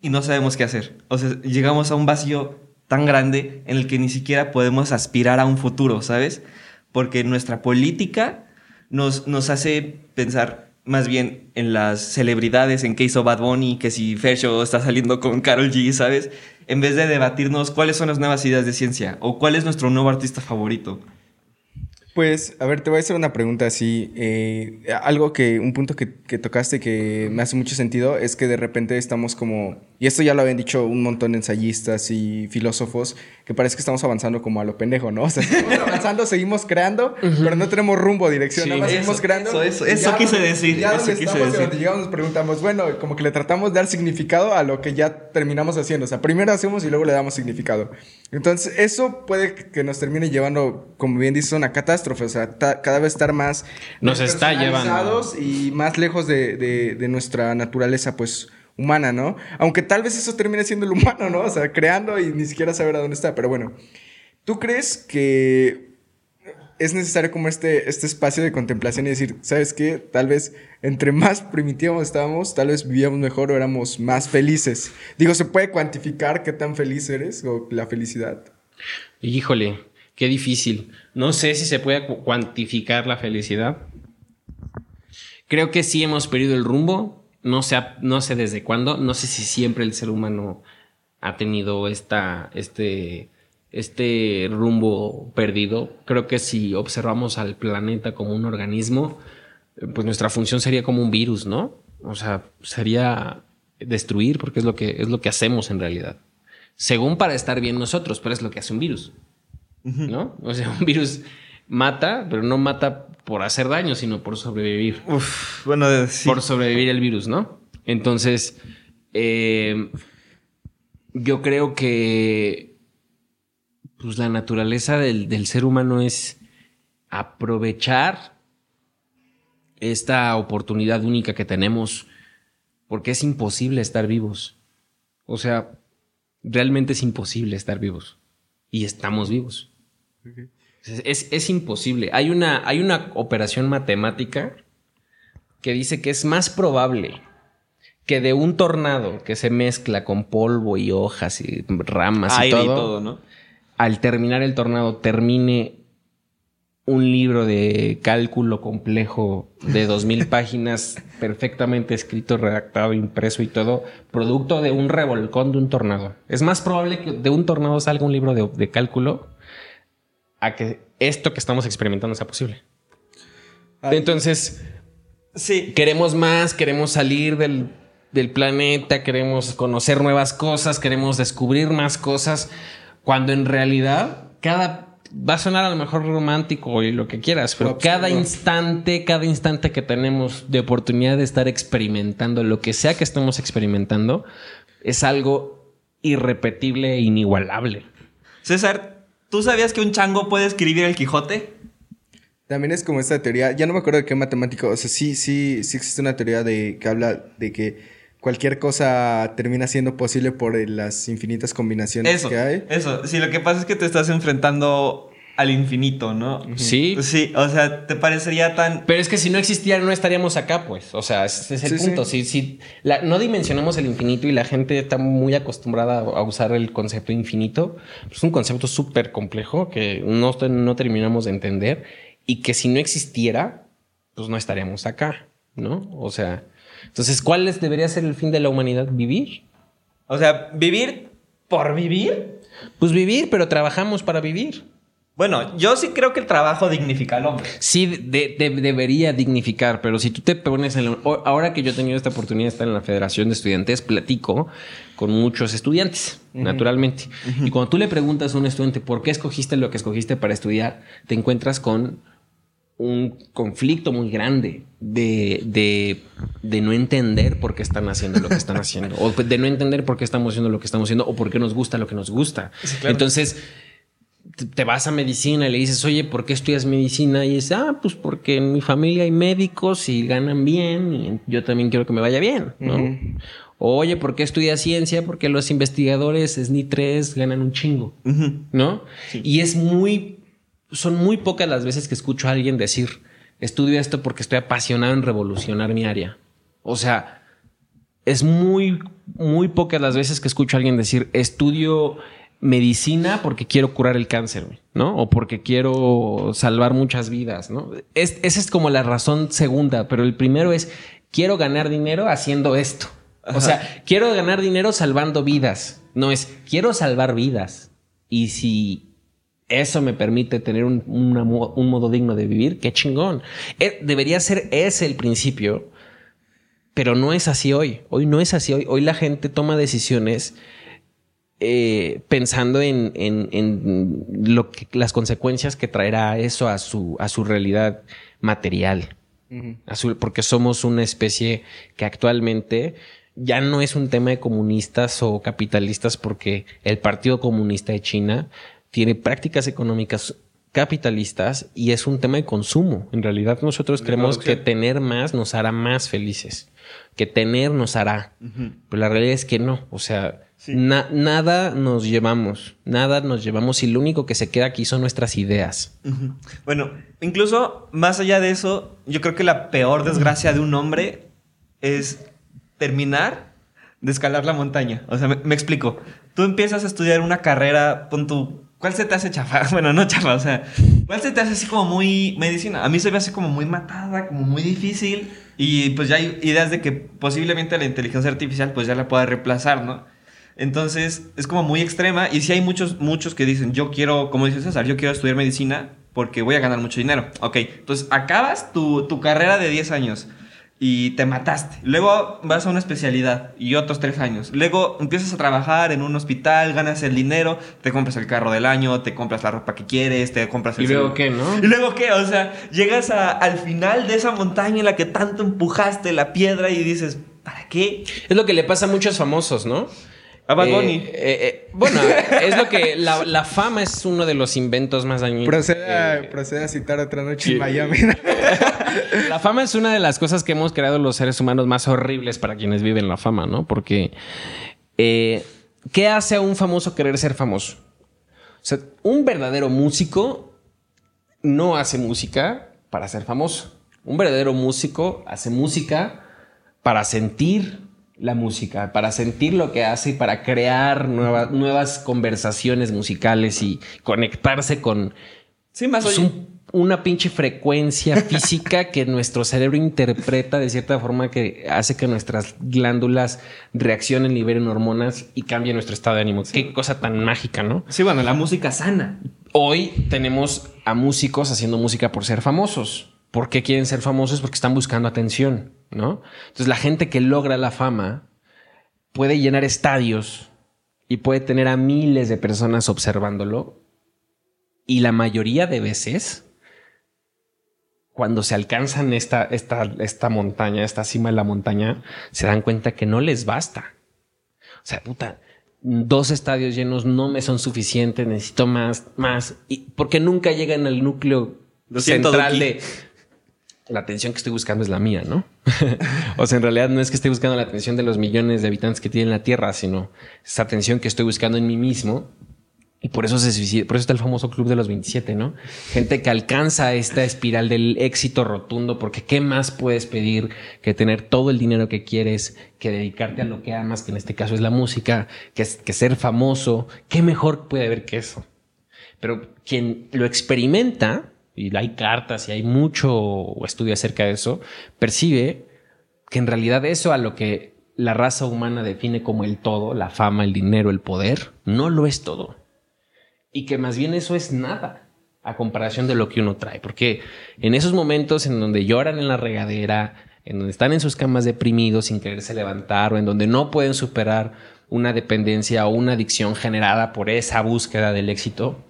y no sabemos qué hacer. O sea, llegamos a un vacío tan grande en el que ni siquiera podemos aspirar a un futuro, ¿sabes? Porque nuestra política nos, nos hace pensar más bien en las celebridades, en qué hizo Bad Bunny, que si Fercho está saliendo con Carol G, ¿sabes? En vez de debatirnos cuáles son las nuevas ideas de ciencia o cuál es nuestro nuevo artista favorito. Pues, a ver, te voy a hacer una pregunta así. eh, algo que, un punto que, que tocaste que me hace mucho sentido es que de repente estamos como, y esto ya lo habían dicho un montón de ensayistas y filósofos, que parece que estamos avanzando como a lo pendejo, ¿no? O sea, estamos avanzando, seguimos creando, pero no tenemos rumbo, dirección, Sí, nada más eso, seguimos creando. eso, quise donde- decir, Ya eso quise estamos decir. donde llegamos nos preguntamos, bueno, como que le tratamos de dar significado a lo que ya terminamos haciendo. O sea, primero hacemos y luego le damos significado. Entonces, eso puede que nos termine llevando, como bien dices, a una catástrofe. O sea, cada vez estar más Nos está despersonalizados y más lejos de, de- de nuestra naturaleza, pues, humana, ¿no? Aunque tal vez eso termine siendo el humano, ¿no? O sea, creando y ni siquiera saber a dónde está. Pero bueno, ¿tú crees que es necesario como este, este espacio de contemplación y decir, ¿sabes qué? Tal vez entre más primitivos estábamos, tal vez vivíamos mejor o éramos más felices. Digo, ¿se puede cuantificar qué tan feliz eres o la felicidad? Híjole, qué difícil. No sé si se puede cu- cuantificar la felicidad. Creo que sí hemos perdido el rumbo. No sé, no sé desde cuándo. No sé si siempre el ser humano ha tenido esta, este, este rumbo perdido. Creo que si observamos al planeta como un organismo, eh, pues nuestra función sería como un virus, ¿no? O sea, sería destruir porque es lo que, es lo que hacemos en realidad. Según para estar bien nosotros, pero es lo que hace un virus. ¿No? O sea, un virus mata, pero no mata por hacer daño, sino por sobrevivir. Uf, bueno, de- sí. Por sobrevivir el virus, ¿no? Entonces, eh, yo creo que pues, la naturaleza del, del ser humano es aprovechar esta oportunidad única que tenemos, porque es imposible estar vivos. O sea, realmente es imposible estar vivos. Y estamos vivos. Es, es- es imposible. Hay una, hay una operación matemática que dice que es más probable que de un tornado que se mezcla con polvo y hojas y ramas y todo, y todo, ¿no? Al terminar el tornado termine un libro de cálculo complejo de dos mil páginas, perfectamente escrito, redactado, impreso y todo, producto de un revolcón de un tornado. Es más probable que de un tornado salga un libro de, de cálculo a que esto que estamos experimentando sea posible. Ay. Entonces, Sí. queremos más, queremos salir del, del planeta, queremos conocer nuevas cosas, queremos descubrir más cosas, cuando en realidad cada... Va a sonar a lo mejor romántico y lo que quieras, pero cada instante, cada instante que tenemos de oportunidad de estar experimentando lo que sea que estemos experimentando, es algo irrepetible e inigualable. César, ¿tú sabías que un chango puede escribir el Quijote? También es como esta teoría, ya no me acuerdo de qué matemático, o sea, sí, sí, sí existe una teoría de que habla de que cualquier cosa termina siendo posible por eh, las infinitas combinaciones Eso, que hay. eso. Sí, lo que pasa es que te estás enfrentando al infinito, ¿no? Sí, Sí, o sea, te parecería tan... Pero es que si no existiera, no estaríamos acá, pues. O sea, ese es el Sí, punto. sí. Si, si la- no dimensionamos el infinito y la gente está muy acostumbrada a, a usar el concepto infinito, pues es un concepto súper complejo que no, no terminamos de entender y que si no existiera, pues no estaríamos acá, ¿no? O sea, entonces, ¿cuál es- debería ser el fin de la humanidad? ¿Vivir? O sea, vivir por vivir. Pues vivir, pero trabajamos para vivir. Bueno, yo sí creo que el trabajo dignifica al hombre. Sí, de- de- debería dignificar, pero si tú te pones en la- Ahora que yo he tenido esta oportunidad de estar en la Federación de Estudiantes, platico con muchos estudiantes, naturalmente. Y cuando tú le preguntas a un estudiante por qué escogiste lo que escogiste para estudiar, te encuentras con un conflicto muy grande de, de, de no entender por qué están haciendo lo que están haciendo, o de no entender por qué estamos haciendo lo que estamos haciendo, o por qué nos gusta lo que nos gusta. Entonces, te- vas a medicina y le dices, oye, ¿por qué estudias medicina? Y dices, ah, pues porque en mi familia hay médicos y ganan bien y yo también quiero que me vaya bien, ¿no? Oye, ¿por qué estudias ciencia? Porque los investigadores SNI 3 ganan un chingo, ¿no? Y es muy, son muy pocas las veces que escucho a alguien decir, estudio esto porque estoy apasionado en revolucionar mi área. O sea, es muy, muy pocas las veces que escucho a alguien decir, estudio medicina porque quiero curar el cáncer, ¿no? O porque quiero salvar muchas vidas, ¿no? Es, esa es como la razón segunda, pero el primero es, quiero ganar dinero haciendo esto. O sea, quiero ganar dinero salvando vidas. No es, quiero salvar vidas. Y si eso me permite tener un, una un modo digno de vivir, qué chingón. Eh, debería ser ese el principio, pero no es así hoy. Hoy no es así. Hoy, hoy la gente toma decisiones eh, pensando en, en- en lo que, las consecuencias que traerá eso a su, a su realidad material. Ujú. A su- porque somos una especie que actualmente ya no es un tema de comunistas o capitalistas porque el Partido Comunista de China tiene prácticas económicas capitalistas y es un tema de consumo. En realidad nosotros De creemos que tener más nos hará más felices, que tener nos hará. Pero la realidad es que no, o sea, Sí. na- nada nos llevamos, nada nos llevamos y lo único que se queda aquí son nuestras ideas. Bueno, incluso más allá de eso, yo creo que la peor desgracia de un hombre es terminar de escalar la montaña. O sea, me, me explico. Tú empiezas a estudiar una carrera, pon tu... ¿Cuál se te hace chafa? Bueno, no chafa, o sea, ¿cuál se te hace así como muy medicina? A mí se me hace como muy matada, como muy difícil. Y pues ya hay ideas de que posiblemente la inteligencia artificial pues ya la pueda reemplazar, ¿no? Entonces es como muy extrema y sí hay muchos, muchos que dicen, yo quiero, como dice César, yo quiero estudiar medicina porque voy a ganar mucho dinero. Ok, entonces acabas tu, tu carrera de 10 años y te mataste. Luego vas a una especialidad y otros 3 años. Luego empiezas a trabajar en un hospital, ganas el dinero, te compras el carro del año, te compras la ropa que quieres, te compras el... ¿Y luego qué, no? ¿Y luego qué? O sea, llegas a- al final de esa montaña en la que tanto empujaste la piedra y dices, ¿para qué? Es lo que le pasa a muchos famosos, ¿no? A Bad Eh, Bunny. eh, eh, bueno, es lo que la, la fama es uno de los inventos más dañinos. Procede, a, Eh, procede a citar otra noche en Miami. la fama es una de las cosas que hemos creado los seres humanos más horribles para quienes viven la fama, ¿no? Porque eh, ¿qué hace a un famoso querer ser famoso? O sea, un verdadero músico no hace música para ser famoso. Un verdadero músico hace música para sentir la música, para sentir lo que hace y para crear nueva- nuevas conversaciones musicales y conectarse con, Sí, más es oye. un- una pinche frecuencia física que nuestro cerebro interpreta de cierta forma que hace que nuestras glándulas reaccionen, liberen hormonas y cambien nuestro estado de ánimo. Qué cosa tan mágica, ¿no? Sí, bueno, la música sana. Hoy tenemos a músicos haciendo música por ser famosos. ¿Por qué quieren ser famosos? Porque están buscando atención, ¿no? Entonces la gente que logra la fama puede llenar estadios y puede tener a miles de personas observándolo. Y la mayoría de veces, cuando se alcanzan esta, esta, esta montaña, esta cima de la montaña, se dan cuenta que no les basta. O sea, puta, dos estadios llenos no me son suficientes, necesito más, más. Y porque nunca llegan al núcleo central de la atención que estoy buscando es la mía, ¿no? o sea, en realidad no es que esté buscando la atención de los millones de habitantes que tiene la Tierra, sino esa atención que estoy buscando en mí mismo. Y por eso se está el famoso club de los 27, ¿no? Gente que alcanza esta espiral del éxito rotundo, porque ¿qué más puedes pedir que tener todo el dinero que quieres, que dedicarte a lo que amas, que en este caso es la música, que, que ser famoso? ¿Qué mejor puede haber que eso? Pero quien lo experimenta, y hay cartas y hay mucho estudio acerca de eso, percibe que en realidad eso a lo que la raza humana define como el todo, la fama, el dinero, el poder, no lo es todo. Y que más bien eso es nada a comparación de lo que uno trae. Porque en esos momentos en donde lloran en la regadera, en donde están en sus camas deprimidos sin quererse levantar o en donde no pueden superar una dependencia o una adicción generada por esa búsqueda del éxito,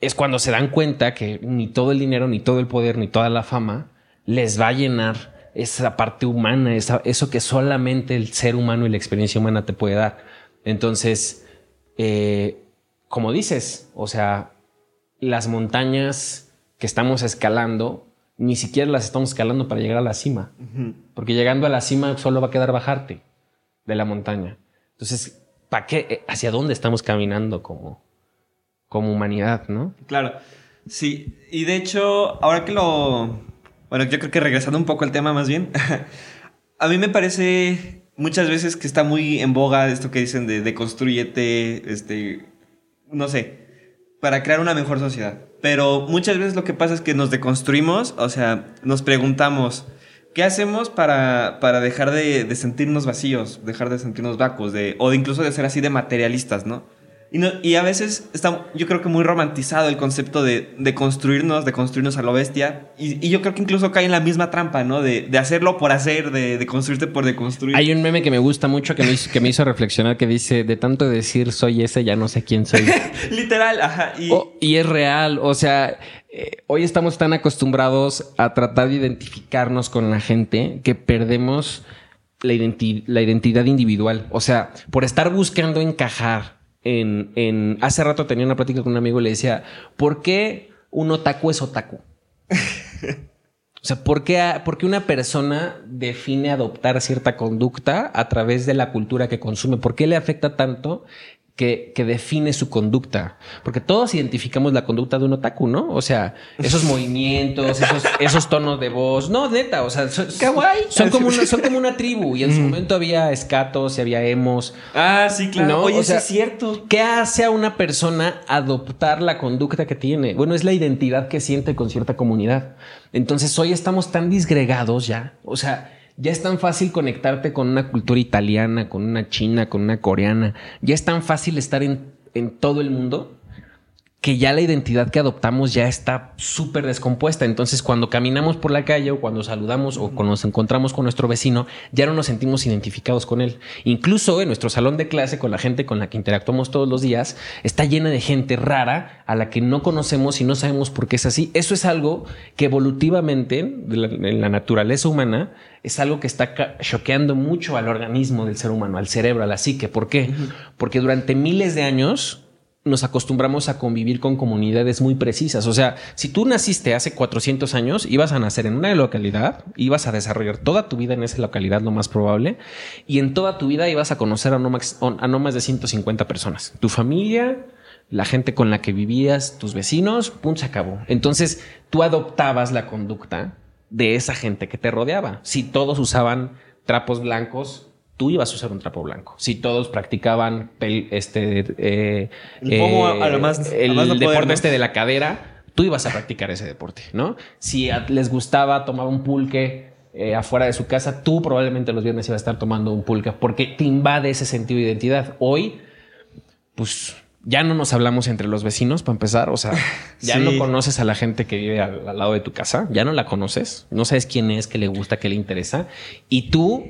es cuando se dan cuenta que ni todo el dinero, ni todo el poder, ni toda la fama les va a llenar esa parte humana, esa- eso que solamente el ser humano y la experiencia humana te puede dar. Entonces, eh, como dices, o sea, las montañas que estamos escalando, ni siquiera las estamos escalando para llegar a la cima, porque llegando a la cima solo va a quedar bajarte de la montaña. Entonces, ¿para qué? Eh, ¿Hacia dónde estamos caminando como, como humanidad, no? Claro. Sí, y de hecho, ahora que lo... Bueno, yo creo que regresando un poco al tema más bien, a mí me parece muchas veces que está muy en boga esto que dicen de, de construyete, este, no sé, para crear una mejor sociedad. Pero muchas veces lo que pasa es que nos deconstruimos, o sea, nos preguntamos, ¿qué hacemos para, para dejar de, de sentirnos vacíos, dejar de sentirnos vacuos, de, o de incluso de ser así de materialistas, ¿no? Y, no- y a veces está, yo creo que muy romantizado el concepto de, de construirnos, de construirnos a lo bestia. Y, y yo creo que incluso cae en la misma trampa, ¿no? De, de hacerlo por hacer, de, de construirte por deconstruir. Hay un meme que me gusta mucho que me, hizo, que me hizo reflexionar que dice, de tanto decir soy ese, ya no sé quién soy. Literal, ajá. Y, Oh, y es real, o sea, eh, hoy estamos tan acostumbrados a tratar de identificarnos con la gente que perdemos la, identi- la identidad individual. O sea, por estar buscando encajar en, en... Hace rato tenía una plática con un amigo y le decía, ¿por qué un otaku es otaku? O sea, ¿por qué, por qué una persona define adoptar cierta conducta a través de la cultura que consume? ¿Por qué le afecta tanto que, que define su conducta? Porque todos identificamos la conducta de un otaku, ¿no? O sea, esos movimientos, esos, esos tonos de voz. No, neta, o sea, son, Kawaii. son, como una, son como una tribu. Y en su momento había escatos y había emos. Ah, sí, claro. No, Oye, o sea, sí es cierto. ¿Qué hace a una persona adoptar la conducta que tiene? Bueno, es la identidad que siente con cierta comunidad. Entonces, hoy estamos tan disgregados ya. O sea, ya es tan fácil conectarte con una cultura italiana, con una china, con una coreana. Ya es tan fácil estar en, en todo el mundo que ya la identidad que adoptamos ya está súper descompuesta. Entonces, cuando caminamos por la calle o cuando saludamos o cuando nos encontramos con nuestro vecino, ya no nos sentimos identificados con él. Incluso en nuestro salón de clase, con la gente con la que interactuamos todos los días, está llena de gente rara a la que no conocemos y no sabemos por qué es así. Eso es algo que evolutivamente, en la naturaleza humana, es algo que está choqueando mucho al organismo del ser humano, al cerebro, a la psique. ¿Por qué? Porque durante miles de años nos acostumbramos a convivir con comunidades muy precisas. O sea, si tú naciste hace 400 años, ibas a nacer en una localidad, ibas a desarrollar toda tu vida en esa localidad, lo más probable, y en toda tu vida ibas a conocer a no más, a no más de 150 personas. Tu familia, la gente con la que vivías, tus vecinos, pum, se acabó. Entonces, tú adoptabas la conducta de esa gente que te rodeaba. Si todos usaban trapos blancos, tú ibas a usar un trapo blanco. Si todos practicaban pel- este, eh, El pomo no deporte este de la cadera, tú ibas a practicar ese deporte, ¿no? Si a- les gustaba tomar un pulque eh, afuera de su casa, tú probablemente los viernes ibas a estar tomando un pulque porque te invade ese sentido de identidad. Hoy, pues ya no nos hablamos entre los vecinos para empezar, o sea, ya Sí. no conoces a la gente que vive al, al lado de tu casa, ya no la conoces, no sabes quién es, qué le gusta, qué le interesa, y tú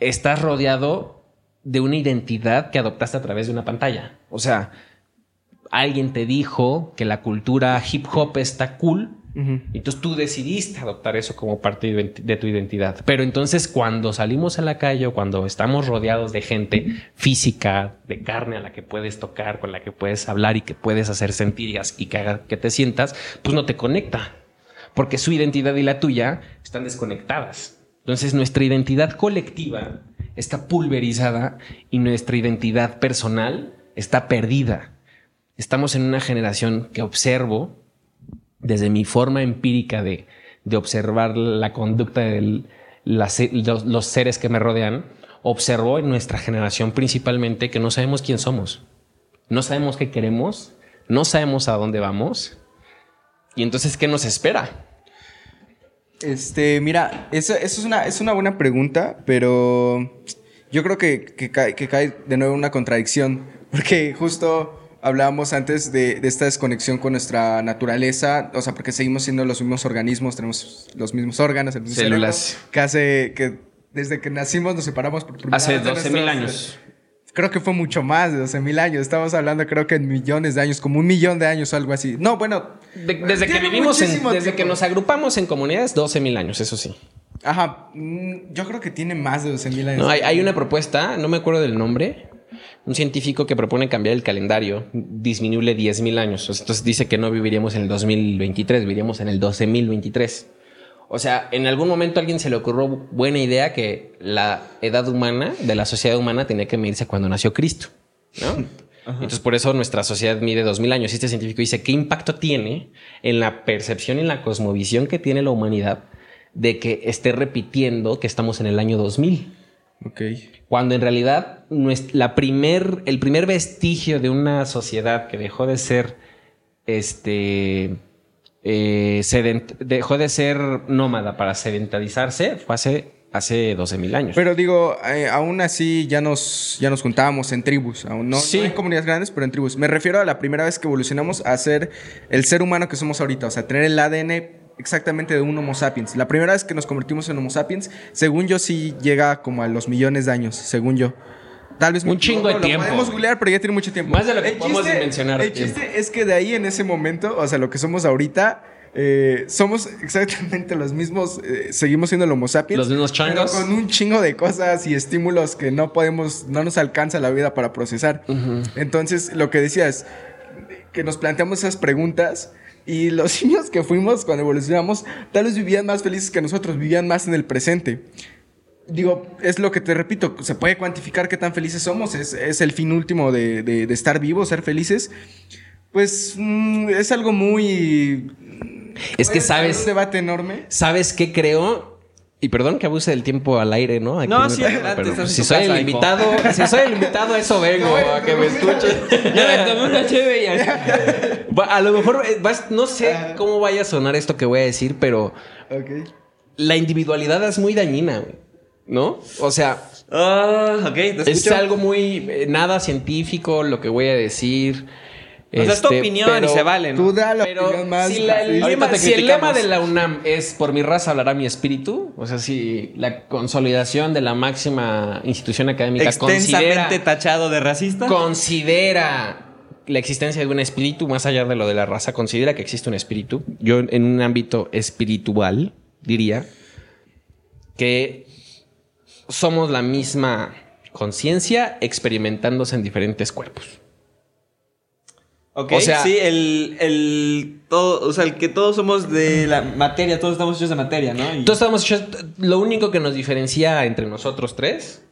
estás rodeado de una identidad que adoptaste a través de una pantalla. O sea, alguien te dijo que la cultura hip hop está cool. Entonces tú decidiste adoptar eso como parte de tu identidad. Pero entonces cuando salimos a la calle o cuando estamos rodeados de gente física, de carne a la que puedes tocar, con la que puedes hablar y que puedes hacer sentir y que haga que te sientas, pues no te conecta. Porque su identidad y la tuya están desconectadas. Entonces nuestra identidad colectiva está pulverizada y nuestra identidad personal está perdida. Estamos en una generación que observo desde mi forma empírica de, de observar la conducta de los, los seres que me rodean, observo en nuestra generación principalmente que no sabemos quién somos, no sabemos qué queremos, no sabemos a dónde vamos y entonces qué nos espera. Este, mira, eso, eso es, una, es una buena pregunta, pero yo creo que, que cae, que cae de nuevo una contradicción, porque justo hablábamos antes de, de esta desconexión con nuestra naturaleza, o sea, porque seguimos siendo los mismos organismos, tenemos los mismos órganos, el mismo Células. cerebro, que hace que desde que nacimos nos separamos por primera Hace vez de 12 mil nuestros- años. Creo que fue mucho más de 12 mil años. Estamos hablando, creo que en millones de años, como un millón de años o algo así. No, bueno. De- desde que vivimos, en- desde que nos agrupamos en comunidades, 12 mil años, eso sí. Ajá, mm, yo creo que tiene más de 12 mil años. No, hay, hay una propuesta, no me acuerdo del nombre, un científico que propone cambiar el calendario, disminuirle 10 mil años. O sea, Entonces dice que no viviríamos en el 2023, viviríamos en el 12.023. O sea, en algún momento a alguien se le ocurrió buena idea que la edad humana, de la sociedad humana, tenía que medirse cuando nació Cristo, ¿no? Entonces, por eso nuestra sociedad mide 2000 años. Este científico dice, ¿qué impacto tiene en la percepción y en la cosmovisión que tiene la humanidad de que esté repitiendo que estamos en el año 2000? Ok. Cuando en realidad la primer, el primer vestigio de una sociedad que dejó de ser este eh, sedent- dejó de ser nómada para sedentarizarse fue hace, hace 12 mil años. Pero digo, eh, aún así ya nos, ya nos juntábamos en tribus. Aún no, Sí. no en comunidades grandes, pero en tribus. Me refiero a la primera vez que evolucionamos a ser el ser humano que somos ahorita. O sea, tener el ADN exactamente de un Homo sapiens. La primera vez que nos convertimos en Homo sapiens, según yo, sí llega como a los millones de años, según yo. Tal vez Un chingo de equivoco, lo tiempo. Podemos googlear, pero ya tiene mucho tiempo. Más de lo que El podemos dimensionar El tiempo. chiste es que de ahí en ese momento, o sea, lo que somos ahorita, eh, somos exactamente los mismos, eh, seguimos siendo el Homo sapiens. Los mismos changos. Pero con un chingo de cosas y estímulos que no podemos, no nos alcanza la vida para procesar. Entonces, lo que decías, que nos planteamos esas preguntas y los simios que fuimos cuando evolucionamos, tal vez vivían más felices que nosotros, vivían más en el presente. Digo, es lo que te repito, se puede cuantificar qué tan felices somos, es, es el fin último de, de- de estar vivos, ser felices. Pues mm, es algo muy... es que sabes, Un debate enorme. ¿sabes qué creo? Y perdón que abuse del tiempo al aire, ¿no? Aquí No, me- sí, adelante, pero si soy casa, el invitado, si soy el invitado, a eso vengo, a que me escuchen. Ya me tomé una cheve y así. Va- A lo mejor eh, vas- no sé cómo vaya a sonar esto que voy a decir, pero Ok. la individualidad es muy dañina, güey, ¿no? O sea, Ah, ok, te es algo muy eh, nada científico lo que voy a decir. O sea, es tu Este, opinión y pero- se vale, ¿no? Tú da la Pero opinión más... si, la- el lema, te si el criticamos. lema de la UNAM es por mi raza hablará mi espíritu, o sea, si la consolidación de la máxima institución académica Extensamente considera, tachado de racista. considera la existencia de un espíritu, más allá de lo de la raza, considera que existe un espíritu. Yo en un ámbito espiritual diría que somos la misma conciencia experimentándose en diferentes cuerpos. Ok, O sea- sí, el, el, todo, o sea, el que todos somos de la materia, todos estamos hechos de materia, ¿no? Y- Todos estamos hechos- lo único que nos diferencia entre nosotros tres,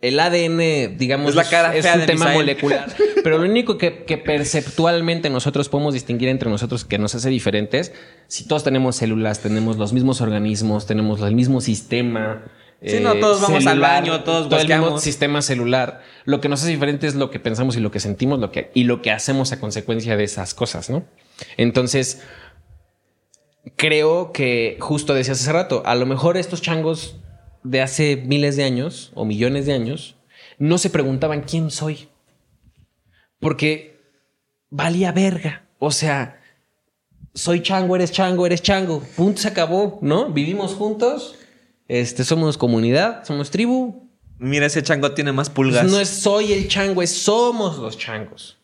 el ADN, digamos, Es la cara es un tema Misael. molecular. Pero lo único que, que perceptualmente nosotros podemos distinguir entre nosotros que nos hace diferentes, si todos tenemos células, tenemos los mismos organismos, tenemos el mismo sistema. Eh, Sí, no, todos vamos al baño, todos todo el mismo bosqueamos. sistema celular. Lo que nos hace diferente es lo que pensamos y lo que sentimos lo que, y lo que hacemos a consecuencia de esas cosas, ¿no? Entonces, creo que justo decías hace rato, a lo mejor estos changos de hace miles de años o millones de años no se preguntaban quién soy. Porque valía verga. O sea, soy chango, eres chango, eres chango. Punto, se acabó, ¿no? Vivimos juntos. Este, somos comunidad, somos tribu. Mira, ese chango tiene más pulgas. No es soy el chango, es somos los changos.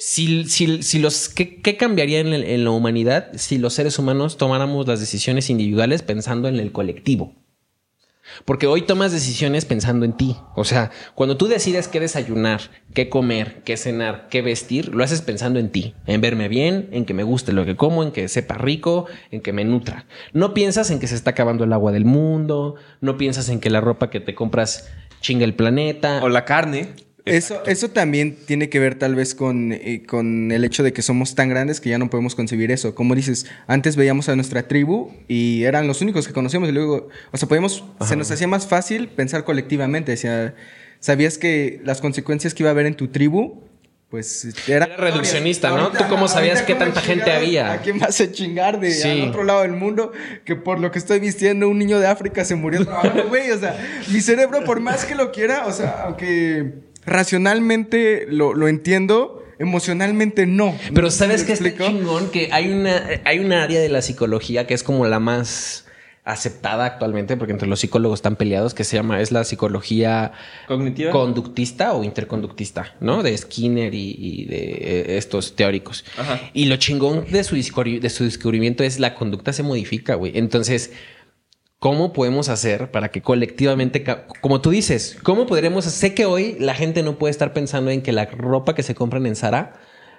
Si, si, si los, ¿qué, qué cambiaría en, el- en la humanidad si los seres humanos tomáramos las decisiones individuales pensando en el colectivo? Porque hoy tomas decisiones pensando en ti. O sea, cuando tú decides qué desayunar, qué comer, qué cenar, qué vestir, lo haces pensando en ti, en verme bien, en que me guste lo que como, en que sepa rico, en que me nutra. No piensas en que se está acabando el agua del mundo, no piensas en que la ropa que te compras chinga el planeta. O la carne. Eso, eso también tiene que ver tal vez con, eh, con el hecho de que somos tan grandes que ya no podemos concebir eso. Como dices, antes veíamos a nuestra tribu y eran los únicos que conocíamos y luego, o sea, podíamos, se nos hacía más fácil pensar colectivamente. Decía, sabías que las consecuencias que iba a haber en tu tribu, pues era... Era reduccionista, ¿no? ¿Tú cómo sabías qué tanta gente había? ¿A quién vas a chingar de Sí. al otro lado del mundo? Que por lo que estoy vistiendo, un niño de África se murió trabajando, güey. O sea, mi cerebro, por más que lo quiera, o sea, aunque racionalmente lo, lo entiendo, emocionalmente no. Pero sabes que está chingón que hay una, hay una área de la psicología que es como la más aceptada actualmente, porque entre los psicólogos están peleados, que se llama, es la psicología ¿Cognitiva? conductista o interconductista, ¿no? De Skinner y, y de eh, estos teóricos. Ajá. Y lo chingón de su, de su descubrimiento es la conducta se modifica, güey. Entonces, ¿cómo podemos hacer para que colectivamente, como tú dices, cómo podremos, sé que hoy la gente no puede estar pensando en que la ropa que se compran en Zara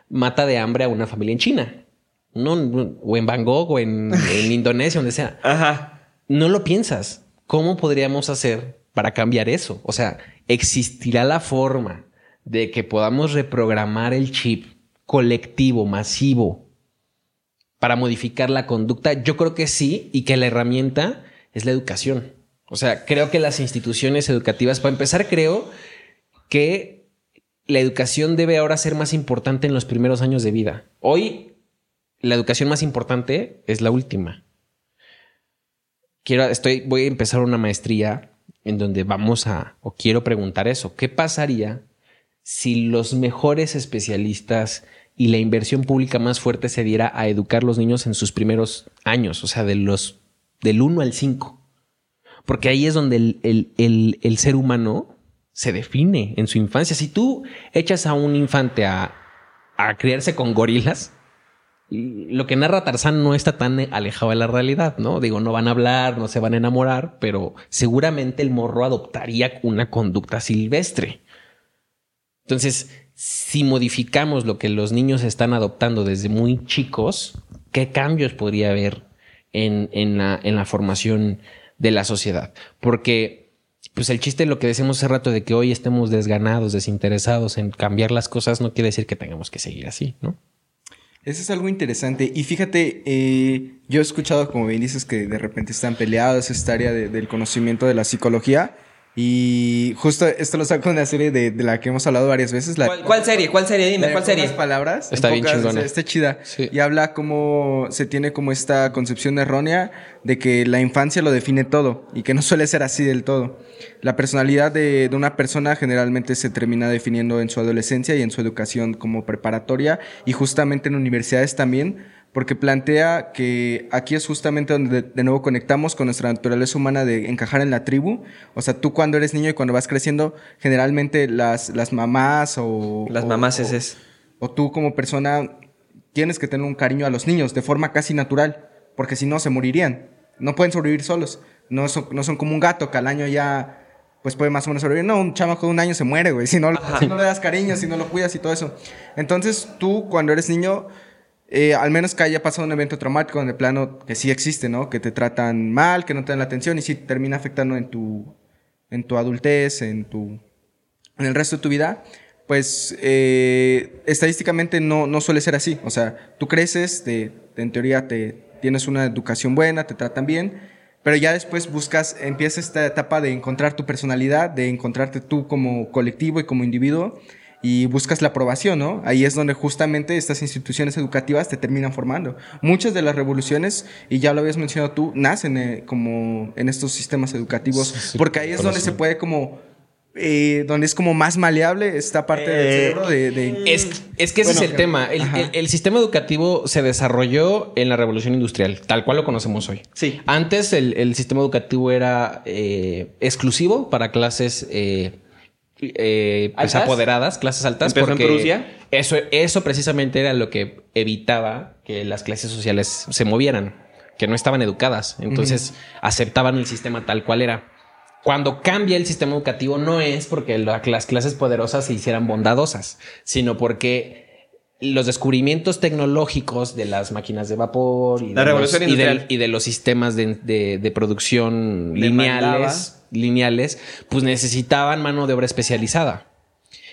mata de hambre a una familia en China. No, no, o en Bangkok o en, en Indonesia, donde sea Ajá. no lo piensas. ¿Cómo podríamos hacer para cambiar eso? O sea, ¿existirá la forma de que podamos reprogramar el chip colectivo, masivo, para modificar la conducta? Yo creo que sí, y que la herramienta es la educación. O sea, creo que las instituciones educativas, para empezar, creo que la educación debe ahora ser más importante en los primeros años de vida. Hoy, la educación más importante es la última quiero, estoy, voy a empezar una maestría en donde vamos a, o quiero preguntar eso, ¿qué pasaría si los mejores especialistas y la inversión pública más fuerte se diera a educar los niños en sus primeros años, o sea, de los, del 1 al 5? Porque ahí es donde el, el- el- ser humano se define en su infancia. Si tú echas a un infante a, a criarse con gorilas, lo que narra Tarzán no está tan alejado de la realidad, ¿no? Digo, no van a hablar, no se van a enamorar, pero seguramente el morro adoptaría una conducta silvestre. Entonces, si modificamos lo que los niños están adoptando desde muy chicos, ¿qué cambios podría haber en, la, formación de la sociedad? Porque, pues el chiste, lo que decimos hace rato de que hoy estemos desganados, desinteresados en cambiar las cosas, no quiere decir que tengamos que seguir así, ¿no? Eso es algo interesante. Y fíjate, eh, yo he escuchado, como bien dices, que de repente están peleados esta área de- del conocimiento de la psicología. Y justo esto lo saco de una serie de, de la que hemos hablado varias veces. La, ¿Cuál, cuál serie? ¿Cuál serie? Dime, ¿cuál serie? palabras. Está en bien pocas, chingona. o sea, Está chida. Sí. Y habla como se tiene como esta concepción errónea de que la infancia lo define todo y que no suele ser así del todo. La personalidad de, de una persona generalmente se termina definiendo en su adolescencia y en su educación como preparatoria y justamente en universidades también. Porque plantea que aquí es justamente donde de, nuevo conectamos con nuestra naturaleza humana de encajar en la tribu. O sea, tú cuando eres niño y cuando vas creciendo, generalmente las, las mamás o... Las mamás o- es es. o tú como persona tienes que tener un cariño a los niños de forma casi natural, porque si no se morirían. No pueden sobrevivir solos. No son, no son como un gato que al año ya pues puede más o menos sobrevivir. No, un chamaco de un año se muere, güey, si no, si no le das cariño, si no lo cuidas y todo eso. Entonces tú cuando eres niño, eh, al menos que haya pasado un evento traumático en el plano que sí existe, ¿no? Que te tratan mal, que no te dan la atención y sí termina afectando en tu, en tu adultez, en tu en el resto de tu vida, pues eh, estadísticamente no, no suele ser así. O sea, tú creces, te- en teoría te, tienes una educación buena, te tratan bien, pero ya después buscas, empieza esta etapa de encontrar tu personalidad, de encontrarte tú como colectivo y como individuo. Y buscas la aprobación, ¿no? Ahí es donde justamente estas instituciones educativas te terminan formando. Muchas de las revoluciones, y ya lo habías mencionado tú, nacen eh, como en estos sistemas educativos, porque ahí es donde se puede como eh, donde es como más maleable esta parte del Eh, cerebro de... Es, es que ese Bueno, es el tema. El, ajá. el- el sistema educativo se desarrolló en la revolución industrial, tal cual lo conocemos hoy. Sí. Antes el, el sistema educativo era eh, exclusivo para clases eh, pues, apoderadas, clases altas. ¿Empezó en porque Prusia? Eso, eso precisamente era lo que evitaba que las clases sociales se movieran, que no estaban educadas. Entonces aceptaban el sistema tal cual era. Cuando cambia el sistema educativo no es porque la- las clases poderosas se hicieran bondadosas, sino porque los descubrimientos tecnológicos de las máquinas de vapor y, La de, los, y, industrial. del- y de los sistemas de, producción lineales, lineales, pues necesitaban mano de obra especializada.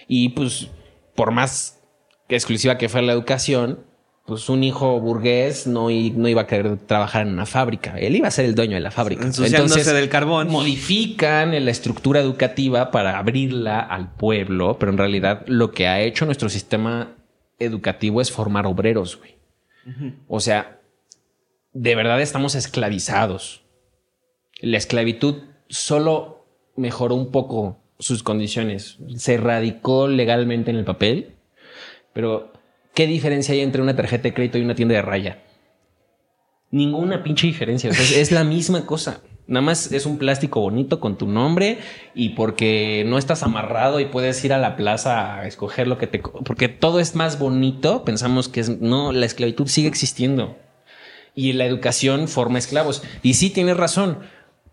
Y pues, por más exclusiva que fuera la educación, pues un hijo burgués no, no iba a querer trabajar en una fábrica. Él iba a ser el dueño de la fábrica. Ensuciándose del carbón. Modifican la estructura educativa para abrirla al pueblo, pero en realidad lo que ha hecho nuestro sistema educativo es formar obreros, güey. O sea, de verdad estamos esclavizados. La esclavitud solo mejoró un poco sus condiciones. Se radicó legalmente en el papel, pero ¿qué diferencia hay entre una tarjeta de crédito y una tienda de raya? Ninguna pinche diferencia. O sea, es, es la misma cosa. Nada más es un plástico bonito con tu nombre y porque no estás amarrado y puedes ir a la plaza a escoger lo que te... Porque todo es más bonito, pensamos que. No, la esclavitud sigue existiendo. Y la educación forma esclavos. Y sí tienes razón.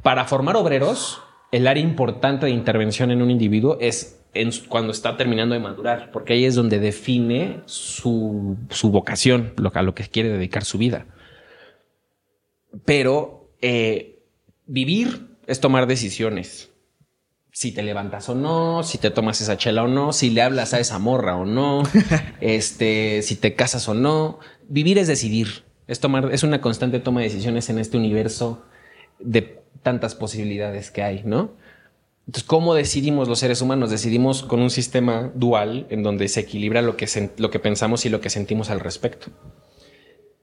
Para formar obreros, el área importante de intervención en un individuo es en cuando está terminando de madurar, porque ahí es donde define su, su vocación, lo, a lo que quiere dedicar su vida. Pero eh, vivir es tomar decisiones. Si te levantas o no, si te tomas esa chela o no, si le hablas a esa morra o no, este, si te casas o no. Vivir es decidir. Es tomar, es una constante toma de decisiones en este universo de tantas posibilidades que hay, ¿no? Entonces, ¿cómo decidimos los seres humanos? Decidimos con un sistema dual en donde se equilibra lo que, lo que pensamos y lo que sentimos al respecto.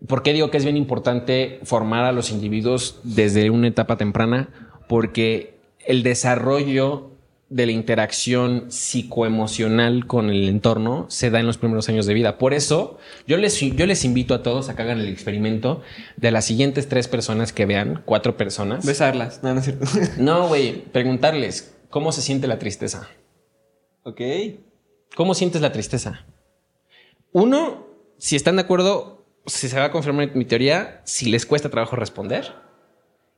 ¿Por qué digo que es bien importante formar a los individuos desde una etapa temprana? Porque el desarrollo de la interacción psicoemocional con el entorno se da en los primeros años de vida. Por eso, yo les, yo les invito a todos a que hagan el experimento de las siguientes tres personas que vean, cuatro personas. Besarlas. No, no es cierto. No, güey, preguntarles, ¿cómo se siente la tristeza? ok. ¿Cómo sientes la tristeza? Uno, si están de acuerdo, si se va a confirmar mi teoría, si les cuesta trabajo responder.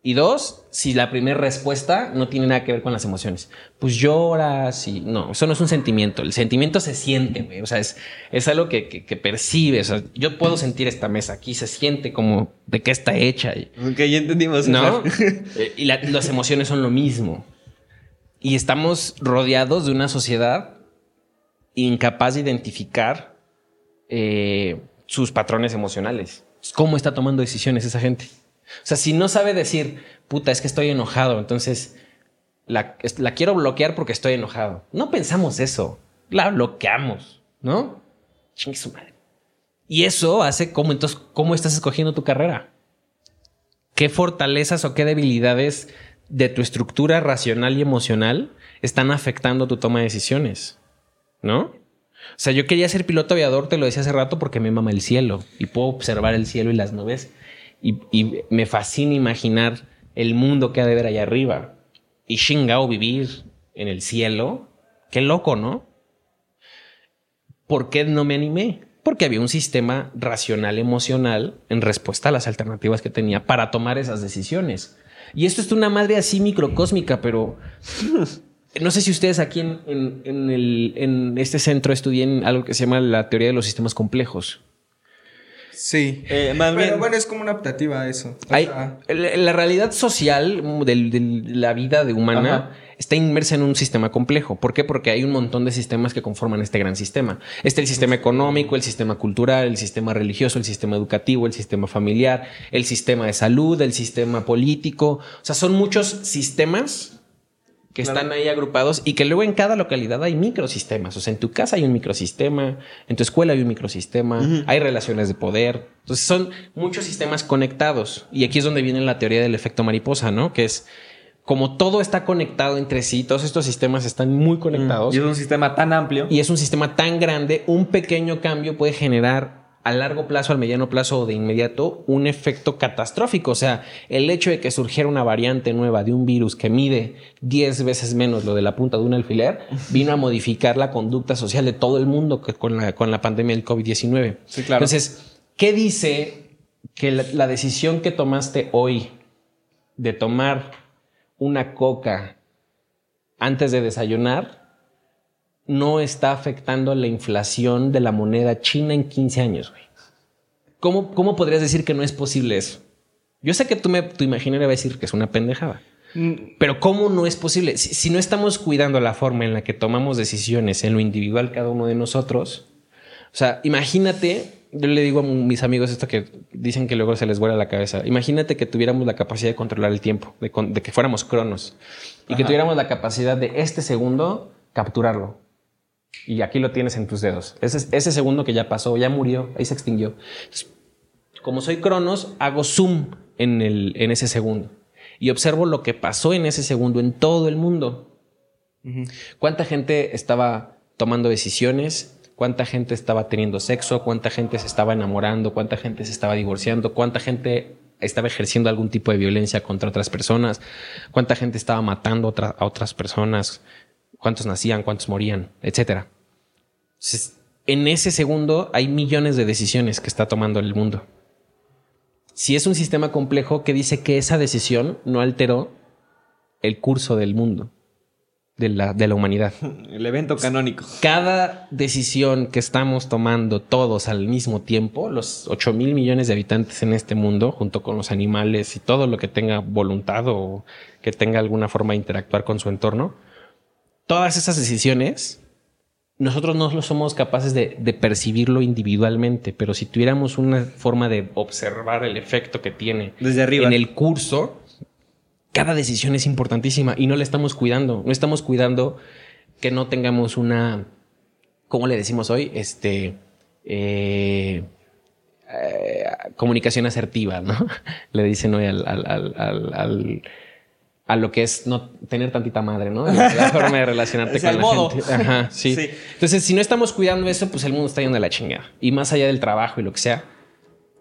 Y dos, si la primera respuesta no tiene nada que ver con las emociones. Pues lloras y no, eso no es un sentimiento. El sentimiento se siente, güey. O sea, es, es algo que, que, que percibes. O sea, yo puedo sentir esta mesa aquí, se siente como de qué está hecha. Y, Ok, ya entendimos. ¿No? Eh, y la- las emociones son lo mismo. Y estamos rodeados de una sociedad incapaz de identificar eh, sus patrones emocionales. ¿Cómo está tomando decisiones esa gente? O sea, si no sabe decir, puta, es que estoy enojado, entonces la, quiero bloquear porque estoy enojado. No pensamos eso. La bloqueamos, ¿no? Chingue su madre. Y eso hace cómo entonces, cómo estás escogiendo tu carrera qué fortalezas o qué debilidades de tu estructura racional y emocional están afectando tu toma de decisiones, ¿no? O sea, yo quería ser piloto aviador, te lo decía hace rato, porque me mama el cielo y puedo observar el cielo y las nubes y, me fascina imaginar el mundo que ha de ver allá arriba y chingao vivir en el cielo. Qué loco, ¿no? ¿Por qué no me animé? Porque había un sistema racional emocional en respuesta a las alternativas que tenía para tomar esas decisiones. Y esto es una madre así microcósmica, pero no sé si ustedes aquí en, en- en el- en este centro estudien algo que se llama la teoría de los sistemas complejos. Sí. Eh, más Pero bien- bueno, es como una optativa eso. Hay- la, la realidad social de la vida de humana Ajá. está inmersa en un sistema complejo. ¿Por qué? Porque hay un montón de sistemas que conforman este gran sistema. Está el sistema económico, el sistema cultural, el sistema religioso, el sistema educativo, el sistema familiar, el sistema de salud, el sistema político. O sea, son muchos sistemas que Claro. están ahí agrupados y que luego en cada localidad hay microsistemas. O sea, en tu casa hay un microsistema, en tu escuela hay un microsistema, hay relaciones de poder. Entonces son muchos sistemas conectados. Y aquí es donde viene la teoría del efecto mariposa, ¿no? Que es como todo está conectado entre sí, todos estos sistemas están muy conectados Y es un sistema tan amplio. y es un sistema tan grande, un pequeño cambio puede generar a largo plazo, al mediano plazo o de inmediato un efecto catastrófico. O sea, el hecho de que surgiera una variante nueva de un virus que mide 10 veces menos lo de la punta de un alfiler, vino a modificar la conducta social de todo el mundo con, la, con la pandemia del COVID-19. Sí, claro. Entonces, ¿qué dice que la, la decisión que tomaste hoy de tomar una coca antes de desayunar no está afectando la inflación de la moneda china en 15 años, güey. ¿Cómo, ¿Cómo podrías decir que no es posible eso? Yo sé que tú me, tu imaginario va a decir que es una pendejada. Pero ¿cómo no es posible? Si, si no estamos cuidando la forma en la que tomamos decisiones en lo individual cada uno de nosotros, o sea, imagínate, yo le digo a mis amigos esto que dicen que luego se les vuela la cabeza, imagínate que tuviéramos la capacidad de controlar el tiempo, de que fuéramos cronos y que tuviéramos la capacidad de este segundo capturarlo. Y aquí lo tienes en tus dedos. Ese, ese segundo que ya pasó, ya murió, ahí se extinguió. Entonces, como soy Cronos, hago zoom en, el, en ese segundo y observo lo que pasó en ese segundo en todo el mundo. ¿Cuánta gente estaba tomando decisiones? ¿Cuánta gente estaba teniendo sexo? ¿Cuánta gente se estaba enamorando? ¿Cuánta gente se estaba divorciando? ¿Cuánta gente estaba ejerciendo algún tipo de violencia contra otras personas? ¿Cuánta gente estaba matando a otras personas? ¿Cuántos nacían? ¿Cuántos morían? Etcétera. Entonces, en ese segundo hay millones de decisiones que está tomando el mundo. Si es un sistema complejo que dice que esa decisión no alteró el curso del mundo, de la, de la humanidad. El evento canónico. Cada decisión que estamos tomando todos al mismo tiempo, los 8 mil millones de habitantes en este mundo, junto con los animales y todo lo que tenga voluntad o que tenga alguna forma de interactuar con su entorno, todas esas decisiones, nosotros no lo somos capaces de, de percibirlo individualmente, pero si tuviéramos una forma de observar el efecto que tiene Desde arriba. en el curso, cada decisión es importantísima y no la estamos cuidando. No estamos cuidando que no tengamos una, ¿cómo le decimos hoy? Este, eh, eh, comunicación asertiva, ¿no? Le dicen hoy al, al- al- al- al- a lo que es no tener tantita madre, ¿no? La, forma de relacionarte Es con el la modo. gente. Ajá, sí. Sí. Entonces, si no estamos cuidando eso, pues el mundo está yendo a la chingada. Y más allá del trabajo y lo que sea,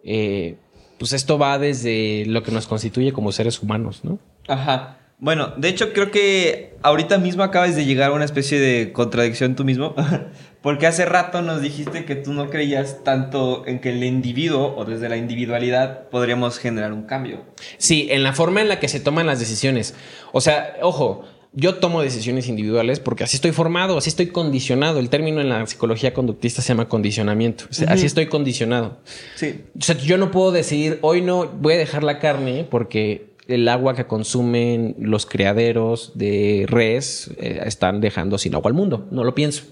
eh, pues esto va desde lo que nos constituye como seres humanos, ¿no? Ajá. Bueno, de hecho creo que ahorita mismo acabas de llegar a una especie de contradicción tú mismo, porque hace rato nos dijiste que tú no creías tanto en que el individuo o desde la individualidad podríamos generar un cambio. Sí, en la forma en la que se toman las decisiones. O sea, ojo, yo tomo decisiones individuales porque así estoy formado, así estoy condicionado. El término en la psicología conductista se llama condicionamiento. O sea, Así estoy condicionado. Sí. O sea, yo no puedo decidir, hoy no voy a dejar la carne porque el agua que consumen los criaderos de res eh, están dejando sin agua al mundo. No lo pienso.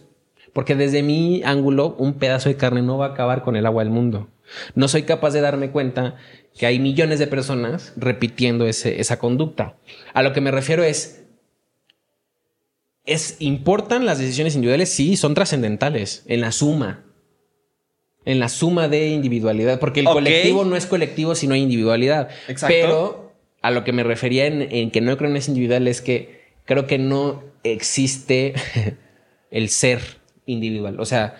Porque desde mi ángulo, un pedazo de carne no va a acabar con el agua del mundo. No soy capaz de darme cuenta que hay millones de personas repitiendo ese- esa conducta. A lo que me refiero es, es, ¿importan las decisiones individuales? Sí, son trascendentales en la suma. En la suma de individualidad. Porque el colectivo no es colectivo si no hay individualidad. Exacto. Pero a lo que me refería en, que no creo en ese individual es que creo que no existe el ser individual. O sea,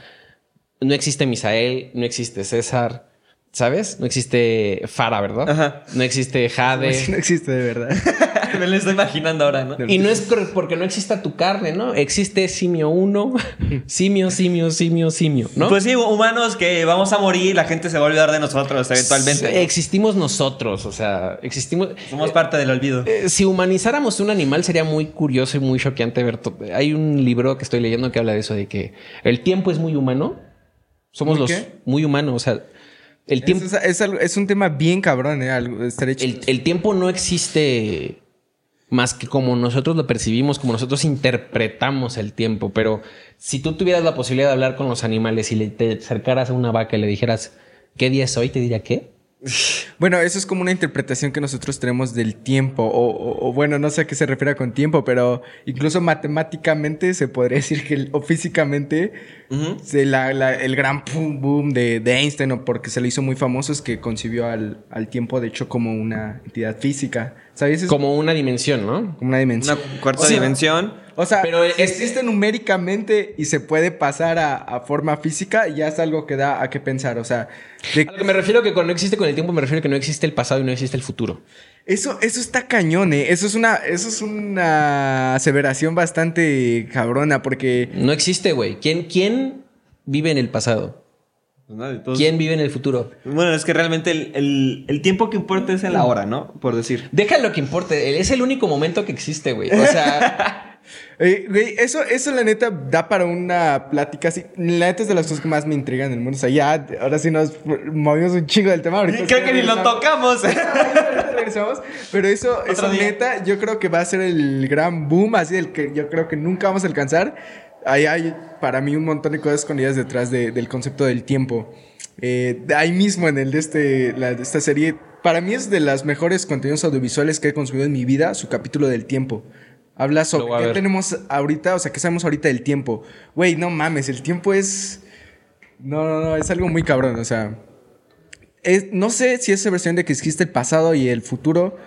no existe Misael, no existe César, ¿sabes? No existe Fara, ¿verdad? Ajá. No existe Jade. Pues no existe de verdad. Me lo estoy imaginando ahora, ¿no? Y no es porque no exista tu carne, ¿no? Existe simio 1, simio, simio, simio, simio, ¿no? Pues sí, humanos que vamos a morir, la gente se va a olvidar de nosotros eventualmente. ¿no? Existimos nosotros, o sea, existimos. Somos parte del olvido. Eh, si humanizáramos un animal sería muy curioso y muy choqueante ver. Hay un libro que estoy leyendo que habla de eso, de que el tiempo es muy humano. Somos ¿Muy los qué? muy humanos, o sea, el tiempo, Es, es un tema bien cabrón, ¿eh? El, el tiempo no existe más que como nosotros lo percibimos, como nosotros interpretamos el tiempo. Pero si tú tuvieras la posibilidad de hablar con los animales y le, te acercaras a una vaca y le dijeras, ¿qué día es hoy? Te diría, ¿qué? Bueno, eso es como una interpretación que nosotros tenemos del tiempo, o, o- o bueno, no sé a qué se refiere con tiempo, pero incluso matemáticamente se podría decir que, o físicamente, Se la- la- el gran boom, boom de, de Einstein, o porque se le hizo muy famoso, es que concibió al, al tiempo, de hecho, como una entidad física. ¿Sabes? Es como Como una dimensión, ¿no? una dimensión. Una cuarta O sea, dimensión. O sea, Pero si es- existe numéricamente y se puede pasar a, a forma física, ya es algo que da a qué pensar. O sea, de- A lo que me refiero que cuando no existe con el tiempo, me refiero a que no existe el pasado y no existe el futuro. Eso, eso está cañón, ¿eh? Eso es una, eso es una aseveración bastante cabrona, porque No existe, güey. ¿Quién, ¿Quién vive en el pasado? Pues ¿Quién vive en el futuro? Bueno, es que realmente el, el- el tiempo que importa es el ahora, ¿no? Por decir. Deja lo que importe. Es el único momento que existe, güey. O sea, eh, güey, eso, eso la neta da para una plática así. La neta es de las cosas que más me intrigan en el mundo. O sea, ya, ahora sí nos movimos un chingo del tema. Ahorita Creo que ni lo regresamos. tocamos. Regresamos. Pero eso, eso día. neta, yo creo que va a ser el gran boom, así el que yo creo que nunca vamos a alcanzar. Ahí hay para mí un montón de cosas escondidas detrás de- del concepto del tiempo. Eh, ahí mismo en el de, este, la, de esta serie, para mí es de las mejores contenidos audiovisuales que he consumido en mi vida, su capítulo del tiempo. Habla sobre qué tenemos ahorita, o sea, qué sabemos ahorita del tiempo. Güey, no mames, el tiempo es... No, no, no, es algo muy cabrón, o sea... No sé si esa versión de que existe el pasado y el futuro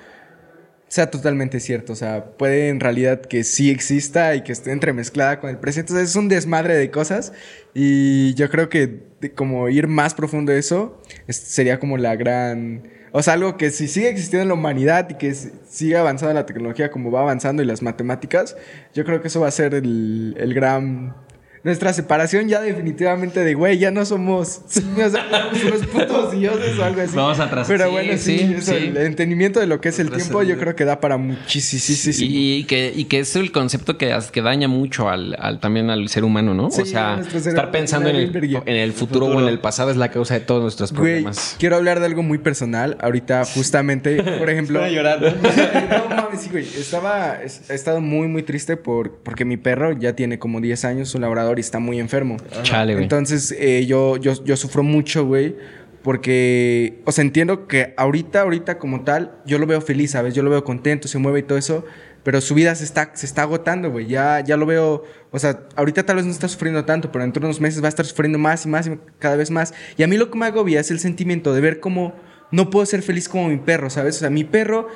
sea totalmente cierto. O sea, puede en realidad que sí exista y que esté entremezclada con el presente. Entonces es un desmadre de cosas. Y yo creo que como ir más profundo de eso es- sería como la gran... O sea, algo que si sigue existiendo en la humanidad y que sigue avanzando la tecnología como va avanzando y las matemáticas, yo creo que eso va a ser el, el gran... Nuestra separación ya definitivamente de, güey, ya no somos, sea, somos unos putos dioses o algo así. Vamos atrás. Pero bueno, sí, sí, eso, sí. el entendimiento de lo que es el tiempo, yo creo que da para muchísimo. Y, que, y que es el concepto que, que daña mucho al, al- también al ser humano, ¿no? Sí, o sea, estar pensando en el, en futuro o en el pasado es la causa de todos nuestros Güey, problemas. quiero hablar de algo muy personal. Ahorita, justamente, por ejemplo. No mames, sí, güey. Estaba. es- He estado muy, muy triste por, porque mi perro ya tiene como 10 años, un labrador, y está muy enfermo. Chale, güey. Entonces, eh, yo, yo, yo sufro mucho, güey. Porque, o sea, entiendo que ahorita, ahorita como tal, yo lo veo feliz, ¿sabes? Yo lo veo contento, se mueve y todo eso. Pero su vida se está, se está agotando, güey. Ya, ya lo veo. O sea, ahorita tal vez no está sufriendo tanto, pero dentro de unos meses va a estar sufriendo más y más y cada vez más. Y a mí lo que me agobia es el sentimiento de ver cómo no puedo ser feliz como mi perro, ¿sabes? O sea, mi perro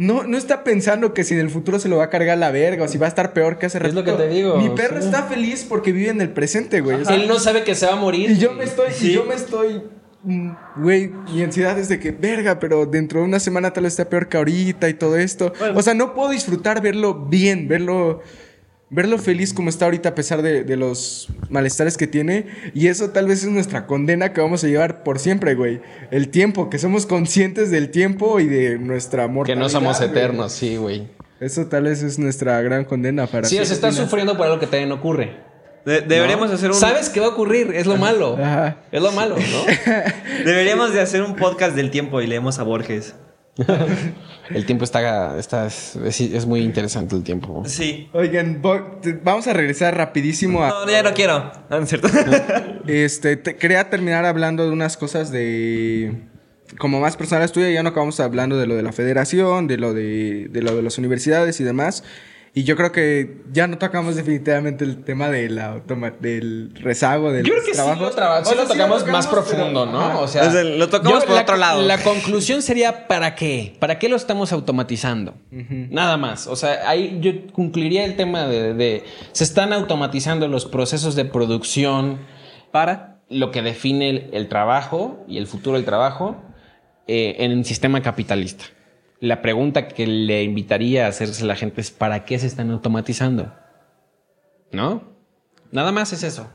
no, no está pensando que si en el futuro se lo va a cargar la verga o si va a estar peor que hace Es lo que te digo, Mi perro sí. está feliz porque vive en el presente, güey. O sea, Él no sabe que se va a morir. y yo me estoy, y yo me estoy, mm, güey, mi ansiedad es de que, verga, pero dentro de una semana tal vez esté peor que ahorita y todo esto. O sea, no puedo disfrutar verlo bien, verlo, verlo feliz como está ahorita a pesar de, de los malestares que tiene. Y eso tal vez es nuestra condena que vamos a llevar por siempre, güey. El tiempo, que somos conscientes del tiempo y de nuestra Que mortalidad. no somos güey. eternos, sí, güey. Eso tal vez es nuestra gran condena para... Sí, estás Opinas? sufriendo por algo que no ocurre. De- deberíamos ¿no? hacer un. Sabes que va a ocurrir, es lo malo. Ajá. Es lo malo, ¿no? Deberíamos de hacer un podcast del tiempo y leemos a Borges. el tiempo está, está es, muy interesante el tiempo. Sí. Oigan, vamos a regresar rapidísimo a... No, ya no quiero. No, no es cierto. Este, te- quería terminar hablando de unas cosas de. Como más personales tuyas, ya no acabamos hablando de lo de la federación, de lo de, de lo de las universidades y demás. Y yo creo que ya no tocamos definitivamente el tema de la automa- del rezago del Yo creo que sí lo, traba- sí lo tocamos más profundo, ¿no? O sea, O sea, lo tocamos por la- otro lado. La conclusión sería ¿para qué? ¿Para qué lo estamos automatizando? Nada más. O sea, ahí yo concluiría el tema de, de- se están automatizando los procesos de producción para lo que define el, el trabajo y el futuro del trabajo eh, en el sistema capitalista. La pregunta que le invitaría a hacerse la gente es ¿para qué se están automatizando? ¿No? Nada más es eso.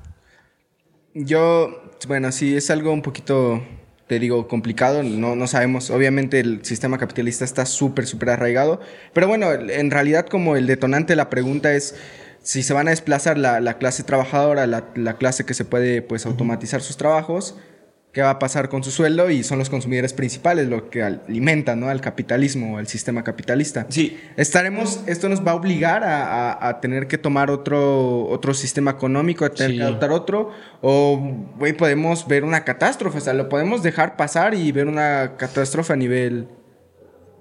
Yo, bueno, sí, es algo un poquito, te digo, complicado. No, no sabemos. Obviamente el sistema capitalista está súper, súper arraigado. Pero bueno, en realidad como el detonante de la pregunta es si se van a desplazar la, la clase trabajadora, la, la clase que se puede pues automatizar sus trabajos, qué va a pasar con su sueldo y son los consumidores principales lo que alimentan ¿no? al capitalismo, al sistema capitalista. Sí. Estaremos, esto nos va a obligar a, a- a tener que tomar otro, otro sistema económico, a tener Sí. que adoptar otro, o güey, podemos ver una catástrofe, o sea, lo podemos dejar pasar y ver una catástrofe a nivel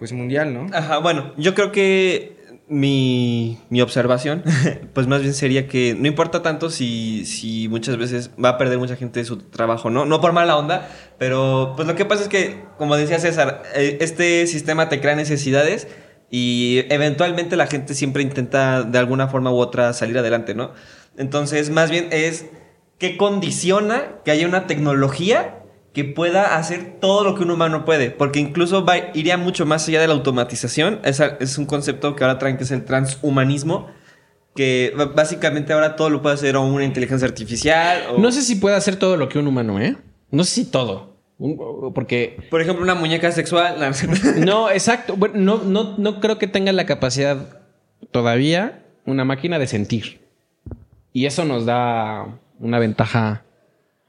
pues mundial, ¿no? Ajá, bueno, yo creo que mi, mi observación, pues más bien sería que no importa tanto si, si muchas veces va a perder mucha gente su trabajo, ¿no? No por mala onda, pero pues lo que pasa es que, como decía César, eh, este sistema te crea necesidades y eventualmente la gente siempre intenta de alguna forma u otra salir adelante, ¿no? Entonces, más bien es que condiciona que haya una tecnología que pueda hacer todo lo que un humano puede, porque incluso va, iría mucho más allá de la automatización. Es, a- es un concepto que ahora traen que es el transhumanismo, que básicamente ahora todo lo puede hacer una inteligencia artificial. O, No sé si puede hacer todo lo que un humano, ¿eh? No sé si todo. Porque Por ejemplo, una muñeca sexual. No, exacto. Bueno, no, no, no creo que tenga la capacidad todavía una máquina de sentir. Y eso nos da una ventaja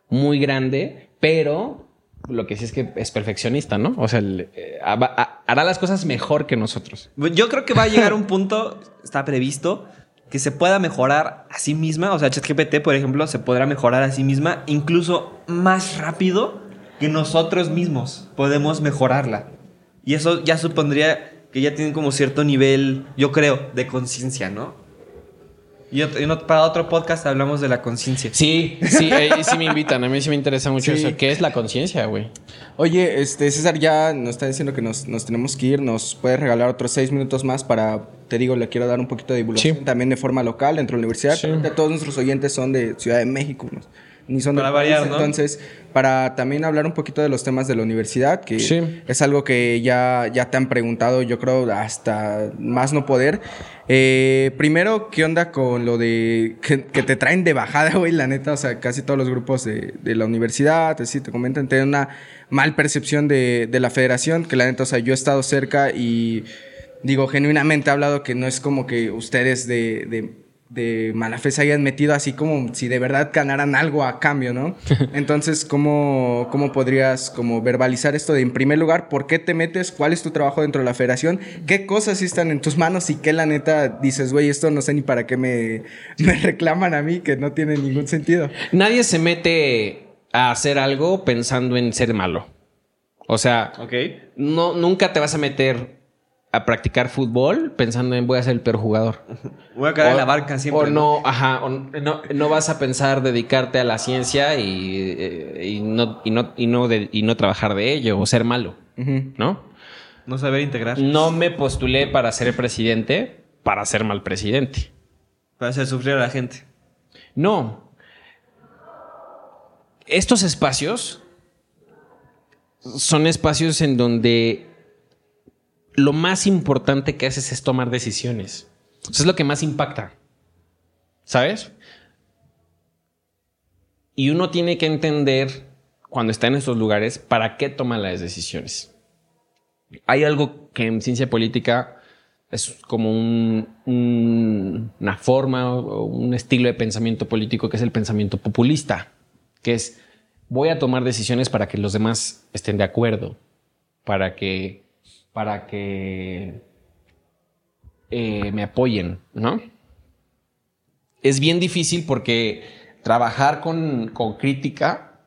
muy grande, pero lo que sí es que es perfeccionista, ¿no? O sea, el, eh, ha- ha- hará las cosas mejor que nosotros. Yo creo que va a llegar un punto, está previsto, que se pueda mejorar a sí misma. O sea, ChatGPT, por ejemplo, se podrá mejorar a sí misma incluso más rápido que nosotros mismos podemos mejorarla. Y eso ya supondría que ya tienen como cierto nivel, yo creo, de conciencia, ¿no? Y ot- y no- para otro podcast hablamos de la conciencia. Sí, sí, ahí sí me invitan. A mí sí me interesa mucho Sí. eso. ¿Qué es la conciencia, güey? Oye, este César ya nos está diciendo que nos, nos tenemos que ir, nos puede regalar otros seis minutos más para, te digo, le quiero dar un poquito de divulgación Sí. también de forma local dentro de la universidad. Sí. Todos nuestros oyentes son de Ciudad de México, ¿no? Ni son Para del país, variar, ¿no? Entonces, para también hablar un poquito de los temas de la universidad, que Sí. es algo que ya, ya te han preguntado, yo creo, hasta más no poder. Eh, primero, ¿qué onda con lo de que, que te traen de bajada, güey? La neta, o sea, casi todos los grupos de, de la universidad, así te comentan, tienen una mal percepción de, de la federación, que la neta, o sea, yo he estado cerca y digo, genuinamente he hablado que no es como que ustedes de, de, de mala fe se hayan metido así como si de verdad ganaran algo a cambio, ¿no? Entonces, ¿cómo, cómo podrías como verbalizar esto de, en primer lugar, por qué te metes? ¿Cuál es tu trabajo dentro de la federación? ¿Qué cosas están en tus manos y qué la neta dices, güey, esto no sé ni para qué me, me reclaman a mí, que no tiene ningún sentido? Nadie se mete a hacer algo pensando en ser malo. O sea, ¿Ok? no, nunca te vas a meter a practicar fútbol pensando en voy a ser el peor jugador. Voy a quedar en la barca siempre. O no, ajá, o no, no vas a pensar dedicarte a la ciencia y, eh, y no, y, no, y, no de- y no trabajar de ello o ser malo. ¿no? No saber integrar. No me postulé para ser presidente para ser mal presidente. Para hacer sufrir a la gente. No. Estos espacios son espacios en donde lo más importante que haces es tomar decisiones. Eso es lo que más impacta. ¿Sabes? Y uno tiene que entender cuando está en estos lugares para qué toma las decisiones. Hay algo que en ciencia política es como un- un- una forma o un estilo de pensamiento político que es el pensamiento populista, que es voy a tomar decisiones para que los demás estén de acuerdo, para que, para que eh, me apoyen, ¿no? Es bien difícil porque trabajar con, con crítica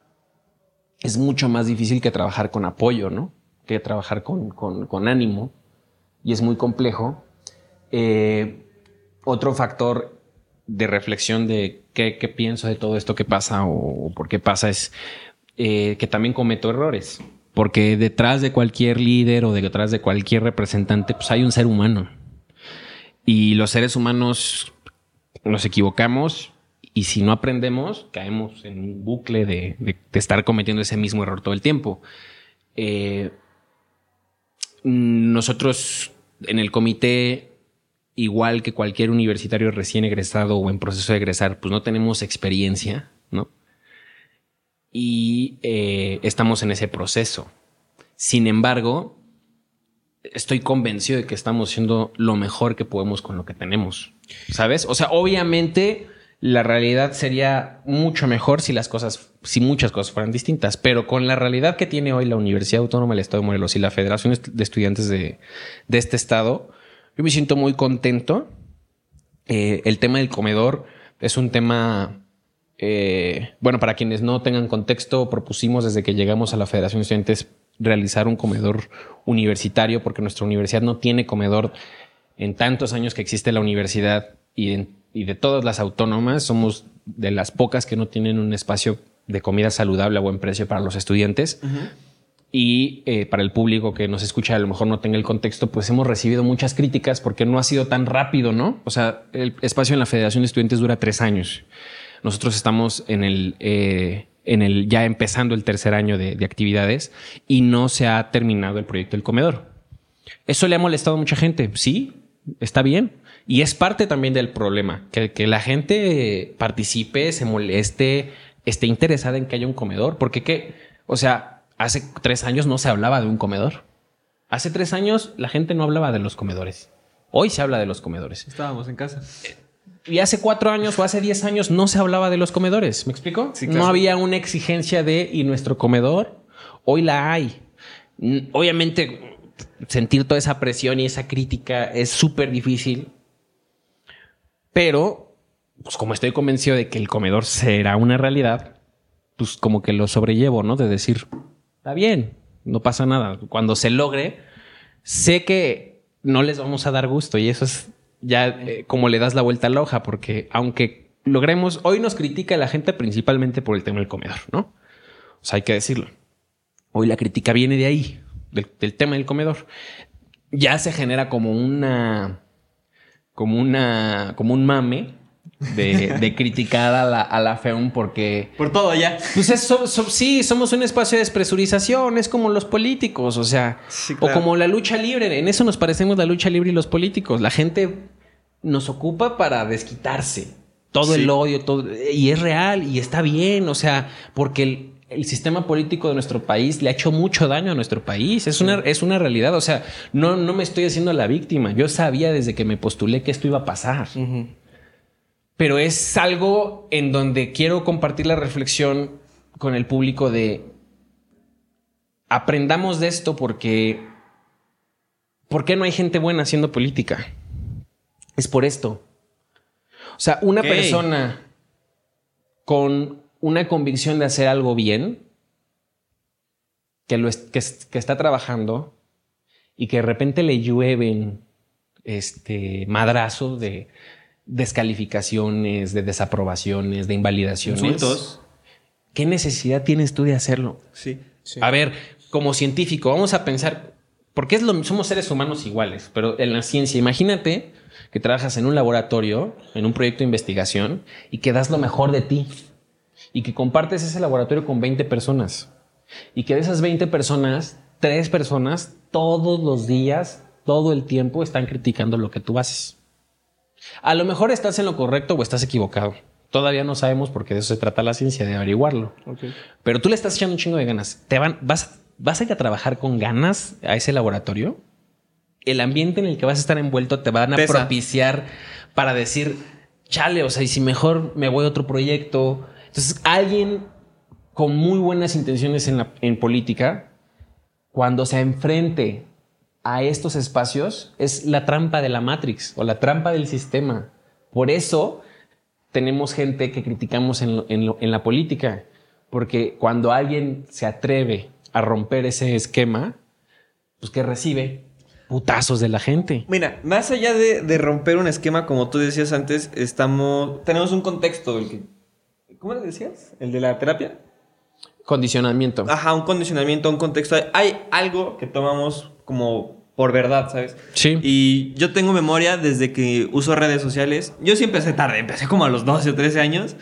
es mucho más difícil que trabajar con apoyo, ¿no? Que trabajar con, con- con ánimo y es muy complejo. Eh, otro factor de reflexión de qué, qué pienso de todo esto que pasa o, por qué pasa es eh, que también cometo errores. Porque detrás de cualquier líder o detrás de cualquier representante, pues hay un ser humano. Y los seres humanos nos equivocamos y si no aprendemos, caemos en un bucle de, de- estar cometiendo ese mismo error todo el tiempo. Eh, nosotros en el comité, igual que cualquier universitario recién egresado o en proceso de egresar, pues no tenemos experiencia, ¿no? Y eh, estamos en ese proceso. Sin embargo, estoy convencido de que estamos haciendo lo mejor que podemos con lo que tenemos, ¿sabes? O sea, obviamente la realidad sería mucho mejor si las cosas, si muchas cosas fueran distintas. Pero con la realidad que tiene hoy la Universidad Autónoma del Estado de Morelos y la Federación de Estudiantes de, este estado, yo me siento muy contento. Eh, el tema del comedor es un tema, eh, bueno, para quienes no tengan contexto, propusimos desde que llegamos a la Federación de Estudiantes realizar un comedor universitario porque nuestra universidad no tiene comedor en tantos años que existe la universidad y, de todas las autónomas somos de las pocas que no tienen un espacio de comida saludable a buen precio para los estudiantes. Y eh, para el público que nos escucha, a lo mejor no tenga el contexto, pues hemos recibido muchas críticas porque no ha sido tan rápido, ¿no? O sea, el espacio en la Federación de Estudiantes dura tres años. Nosotros estamos en el, eh, en el ya empezando el tercer año de, de, actividades y no se ha terminado el proyecto del comedor. Eso le ha molestado a mucha gente, sí, está bien. Y es parte también del problema, que, que la gente participe, se moleste, esté interesada en que haya un comedor, porque qué, o sea, Hace tres años no se hablaba de un comedor. Hace tres años la gente no hablaba de los comedores. Hoy se habla de los comedores. Estábamos en casa. Y hace cuatro años o hace diez años no se hablaba de los comedores. ¿Me explico? No había una exigencia de y nuestro comedor. Hoy la hay. Obviamente, sentir toda esa presión y esa crítica es súper difícil. Pero, pues como estoy convencido de que el comedor será una realidad, pues como que lo sobrellevo, ¿no? De decir, Está bien, no pasa nada. Cuando se logre, sé que no les vamos a dar gusto y eso es ya eh, como le das la vuelta a la hoja, porque aunque logremos, hoy nos critica la gente principalmente por el tema del comedor, ¿no? O sea, hay que decirlo. Hoy la crítica viene de ahí, del, del tema del comedor. Ya se genera como una, como una, como un mame de, criticar a la, a la FEUM porque... Por todo ya. Pues sí, somos un espacio de despresurización, es como los políticos, o sea, o como la lucha libre, en eso nos parecemos la lucha libre y los políticos. La gente nos ocupa para desquitarse todo el odio, todo, y es real y está bien, o sea, porque el, el sistema político de nuestro país le ha hecho mucho daño a nuestro país. Es, una, es una realidad. O sea, no, no me estoy haciendo la víctima. Yo sabía desde que me postulé que esto iba a pasar pero es algo en donde quiero compartir la reflexión con el público de aprendamos de esto porque ¿por qué no hay gente buena haciendo política? Es por esto. O sea, una persona con una convicción de hacer algo bien, que, lo que, que, está trabajando y que de repente le llueven este madrazos de descalificaciones, de desaprobaciones, de invalidaciones. ¿Qué necesidad tienes tú de hacerlo? Sí, A ver, como científico, vamos a pensar, porque es lo, somos seres humanos iguales, pero en la ciencia, imagínate que trabajas en un laboratorio, en un proyecto de investigación, y que das lo mejor de ti, y que compartes ese laboratorio con 20 personas, y que de esas 20 personas, tres personas todos los días, todo el tiempo están criticando lo que tú haces. A lo mejor estás en lo correcto o estás equivocado. Todavía no sabemos porque de eso se trata la ciencia, de averiguarlo. Pero tú le estás echando un chingo de ganas. ¿Te van, vas, ¿Vas a ir a trabajar con ganas a ese laboratorio? El ambiente en el que vas a estar envuelto te van a propiciar para decir, chale, o sea, y si mejor me voy a otro proyecto. Entonces, alguien con muy buenas intenciones en, la, en política, cuando se enfrente a estos espacios es la trampa de la Matrix o la trampa del sistema. Por eso tenemos gente que criticamos en, en, la política, porque cuando alguien se atreve a romper ese esquema, pues que recibe putazos de la gente. Mira, más allá de, romper un esquema, como tú decías antes, estamos, tenemos un contexto del que, ¿cómo le decías? ¿El de la terapia? Condicionamiento. Ajá, un condicionamiento, un contexto. Hay algo que tomamos como por verdad, ¿sabes? Sí. Y yo tengo memoria desde que uso redes sociales. Yo sí empecé tarde, empecé como a los 12 o 13 años.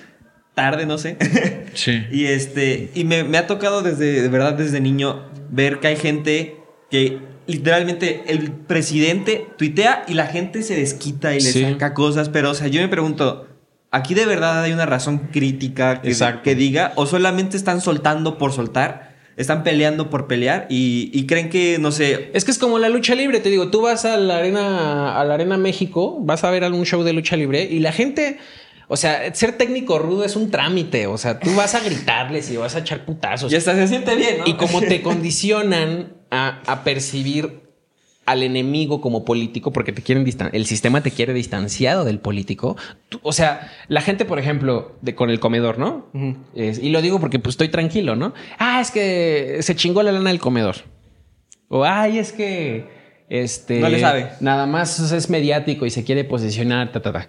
Tarde, no sé. Sí. y este, y me, ha tocado desde, de verdad, desde niño, ver que hay gente que literalmente el presidente tuitea y la gente se desquita y le saca cosas. Pero, o sea, yo me pregunto, ¿aquí de verdad hay una razón crítica que, que diga? ¿O solamente están soltando por soltar? Están peleando por pelear y, creen que, no sé... Es que es como la lucha libre, te digo, tú vas a la arena, a la arena México, vas a ver algún show de lucha libre y la gente, O sea, ser técnico rudo es un trámite. O sea, tú vas a gritarles y vas a echar putazos. Y hasta se siente bien, ¿no? Y como te condicionan a, a percibir al enemigo como político porque te quieren distan el sistema te quiere distanciado del político. Tú- o sea, la gente, por ejemplo, de, con el comedor, ¿no? Es- y lo digo porque pues estoy tranquilo, ¿no? Ah, es que se chingó la lana del comedor. O ay, es que este No le sabe. Nada más es mediático y se quiere posicionar, ta, ta, ta.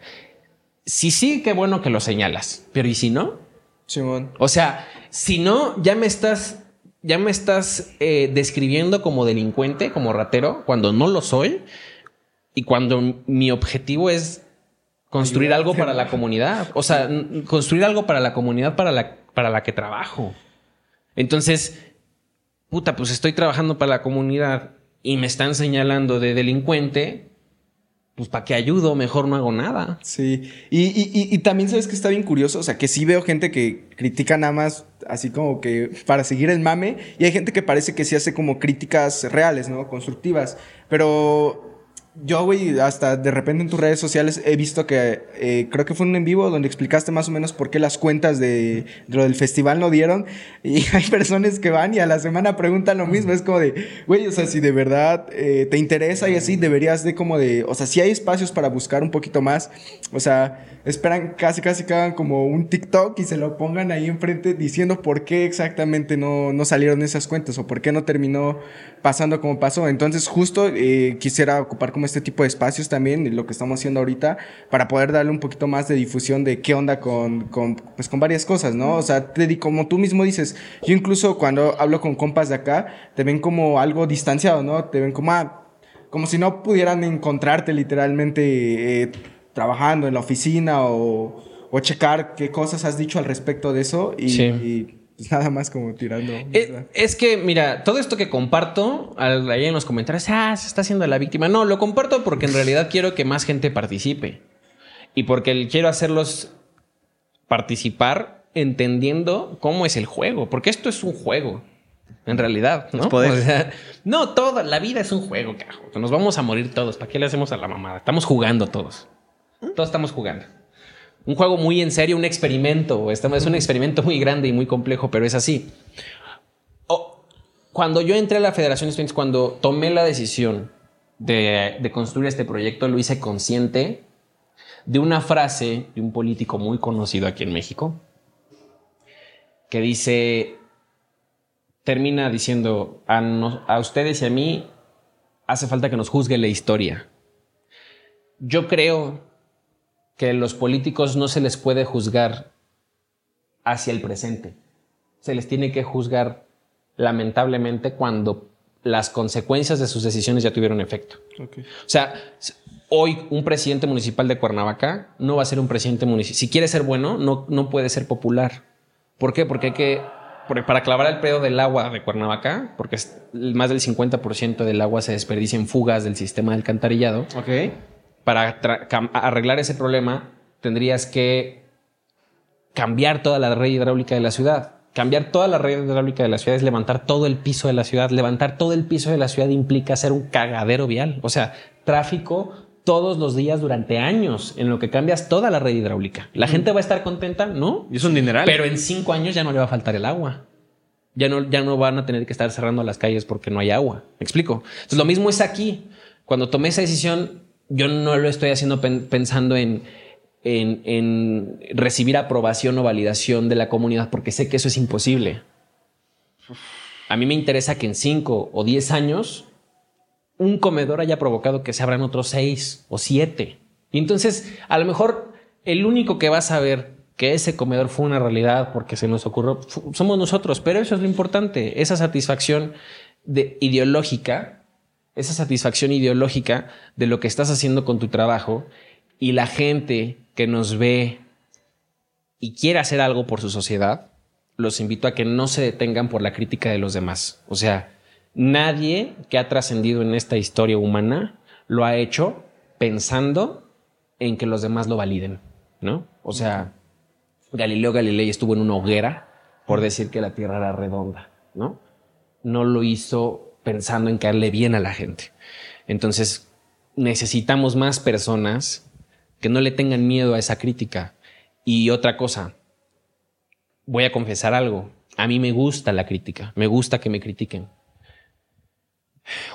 Sí, sí, qué bueno que lo señalas. Pero ¿y si no? Simón. O sea, si no, ya me estás, ya me estás eh, describiendo como delincuente, como ratero, cuando no lo soy y cuando mi objetivo es construir algo para la comunidad. O sea, construir algo para la comunidad para la, para la que trabajo. Entonces, puta, pues estoy trabajando para la comunidad y me están señalando de delincuente. Pues para qué ayudo, mejor no hago nada. Sí, y, y- y- y también sabes que está bien curioso, o sea, que sí veo gente que critica nada más así como que para seguir el mame, y hay gente que parece que sí hace como críticas reales, ¿no? Constructivas, pero yo, güey, hasta de repente en tus redes sociales he visto que eh, creo que fue un en vivo donde explicaste más o menos por qué las cuentas de, de lo del festival no dieron, y hay personas que van y a la semana preguntan lo mismo, es como de, güey, o sea, si de verdad eh, te interesa y así, deberías de como de, o sea, si hay espacios para buscar un poquito más, o sea, esperan casi casi que hagan como un TikTok y se lo pongan ahí enfrente diciendo por qué exactamente no, no salieron esas cuentas o por qué no terminó pasando como pasó. Entonces justo eh, quisiera ocupar como este tipo de espacios también, y lo que estamos haciendo ahorita, para poder darle un poquito más de difusión de qué onda con, con, pues, con varias cosas, ¿no? O sea, te como tú mismo dices, yo incluso cuando hablo con compas de acá, te ven como algo distanciado, ¿no? Te ven como, ah, como si no pudieran encontrarte literalmente eh, trabajando en la oficina o, o checar qué cosas has dicho al respecto de eso y, Sí. y, nada más como tirando. Eh, es que, mira, todo esto que comparto al- ahí en los comentarios, ah, se está haciendo la víctima. No, lo comparto porque en realidad quiero que más gente participe. Y porque quiero hacerlos participar entendiendo cómo es el juego. Porque esto es un juego. En realidad, ¿no? O sea, no, toda la vida es un juego, carajo. Nos vamos a morir todos. ¿Para qué le hacemos a la mamada? Estamos jugando todos. Todos estamos jugando. Un juego muy en serio, un experimento. Estamos- Es un experimento muy grande y muy complejo, pero es así. Cuando yo entré a la Federación de Estudiantes, cuando tomé la decisión de, de construir este proyecto, lo hice consciente de una frase de un político muy conocido aquí en México que dice, termina diciendo, a ustedes y a mí hace falta que nos juzgue la historia. Yo creo que los políticos no se les puede juzgar hacia el presente. Se les tiene que juzgar lamentablemente cuando las consecuencias de sus decisiones ya tuvieron efecto. O sea, hoy un presidente municipal de Cuernavaca no va a ser un presidente municipal. Si quiere ser bueno, no, no puede ser popular. ¿Por qué? Porque hay que, porque para clavar el pedo del agua de Cuernavaca, porque más del 50% del agua se desperdicia en fugas del sistema de alcantarillado, Ok. Para arreglar ese problema tendrías que cambiar toda la red hidráulica de la ciudad. Cambiar toda la red hidráulica de la ciudad es levantar todo el piso de la ciudad. Levantar todo el piso de la ciudad implica hacer un cagadero vial. O sea, tráfico todos los días durante años en lo que cambias toda la red hidráulica. ¿La gente va a estar contenta? No. Y es un dineral. Pero en cinco años ya no le va a faltar el agua. Ya no, ya no van a tener que estar cerrando las calles porque no hay agua. ¿Me explico? Entonces, lo mismo es aquí. Cuando tomé esa decisión, yo no lo estoy haciendo pen- pensando en, en, recibir aprobación o validación de la comunidad porque sé que eso es imposible. A mí me interesa que en cinco o diez años un comedor haya provocado que se abran otros seis o siete. Y entonces, a lo mejor el único que va a saber que ese comedor fue una realidad porque se nos ocurrió somos nosotros, pero eso es lo importante, esa satisfacción de, ideológica, esa satisfacción ideológica de lo que estás haciendo con tu trabajo y la gente que nos ve y quiere hacer algo por su sociedad, los invito a que no se detengan por la crítica de los demás. O sea, nadie que ha trascendido en esta historia humana lo ha hecho pensando en que los demás lo validen, ¿no? O sea, Galileo Galilei estuvo en una hoguera por decir que la Tierra era redonda, ¿no? No lo hizo pensando en caerle bien a la gente. Entonces, necesitamos más personas que no le tengan miedo a esa crítica Y otra cosa, voy a confesar algo. A mí me gusta la crítica, me gusta que me critiquen.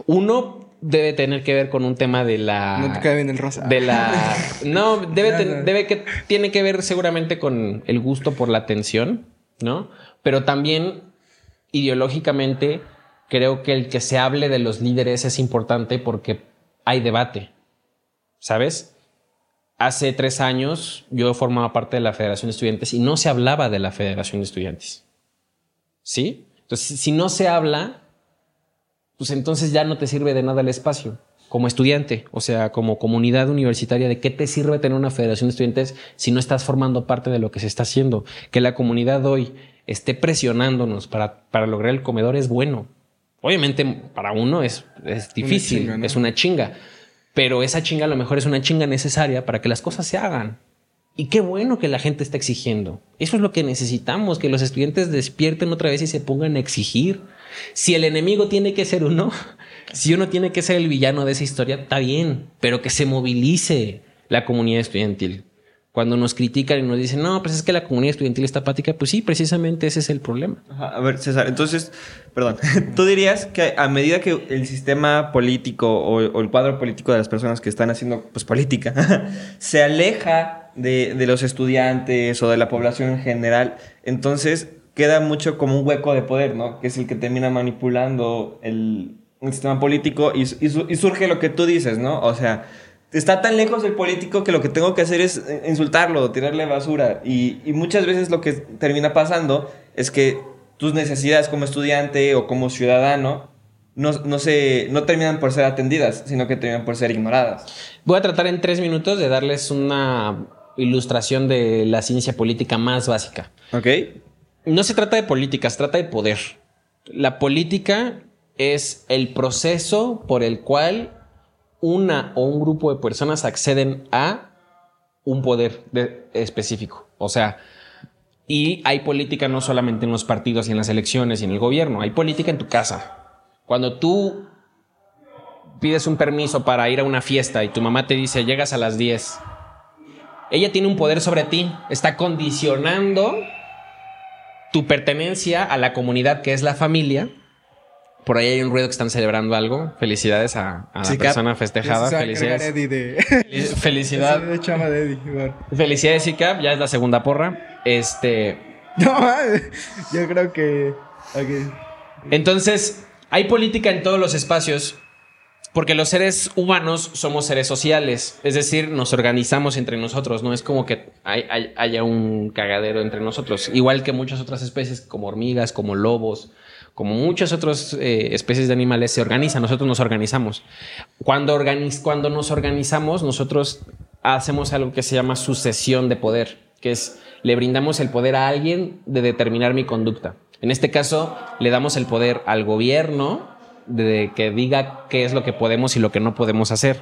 Uno debe tener que ver con un tema de la. No te cae bien el rosa. De la. No, debe, ten- debe que. Tiene que ver seguramente con el gusto por la atención, ¿no? Pero también ideológicamente creo que el que se hable de los líderes es importante porque hay debate. ¿Sabes? Hace tres años yo formaba parte de la Federación de Estudiantes y no se hablaba de la Federación de Estudiantes. ¿Sí? Entonces, si no se habla, pues entonces ya no te sirve de nada el espacio como estudiante, o sea, como comunidad universitaria, ¿de qué te sirve tener una federación de estudiantes si no estás formando parte de lo que se está haciendo? Que la comunidad hoy esté presionándonos para, para lograr el comedor es bueno. Obviamente para uno es, es difícil, chinga, ¿no? es una chinga, pero esa chinga a lo mejor es una chinga necesaria para que las cosas se hagan. Y qué bueno que la gente está exigiendo. Eso es lo que necesitamos, que los estudiantes despierten otra vez y se pongan a exigir. Si el enemigo tiene que ser uno, si uno tiene que ser el villano de esa historia, está bien, pero que se movilice la comunidad estudiantil. Cuando nos critican y nos dicen, no, pues es que la comunidad estudiantil está apática, pues sí, precisamente ese es el problema. Ajá, A ver, César, entonces, perdón, tú dirías que a medida que el sistema político o, o el cuadro político de las personas que están haciendo pues, política se aleja de, de los estudiantes o de la población en general, entonces queda mucho como un hueco de poder, ¿no? Que es el que termina manipulando el, el sistema político y, y y surge lo que tú dices, ¿no? O sea, está tan lejos del político que lo que tengo que hacer es eh, insultarlo, tirarle basura. Y, y muchas veces lo que termina pasando es que tus necesidades como estudiante o como ciudadano no, no, se, no terminan por ser atendidas, sino que terminan por ser ignoradas. Voy a tratar en tres minutos de darles una ilustración de la ciencia política más básica. ¿Ok? No se trata de política, se trata de poder. La política es el proceso por el cual una o un grupo de personas acceden a un poder de- específico. O sea, y hay política no solamente en los partidos y en las elecciones y en el gobierno, hay política en tu casa. Cuando tú pides un permiso para ir a una fiesta y tu mamá te dice, llegas a las 10, ella tiene un poder sobre ti, está condicionando tu pertenencia a la comunidad que es la familia. Por ahí hay un ruido que están celebrando algo. Felicidades a, a la Sí, persona festejada. Felicidades. Eddie de... Fel- Felicidad. de chama de Eddie. Felicidades, ICAP. Ya es la segunda porra. Este. No, yo creo que... ok. Entonces, hay política en todos los espacios porque los seres humanos somos seres sociales, es decir, nos organizamos entre nosotros, no es como que hay- hay- haya un cagadero entre nosotros, igual que muchas otras especies como hormigas, como lobos, como muchas otras eh, especies de animales se organizan, nosotros nos organizamos. Cuando, organiz- cuando nos organizamos, nosotros hacemos algo que se llama sucesión de poder, que es le brindamos el poder a alguien de determinar mi conducta. En este caso, le damos el poder al gobierno de que diga qué es lo que podemos y lo que no podemos hacer.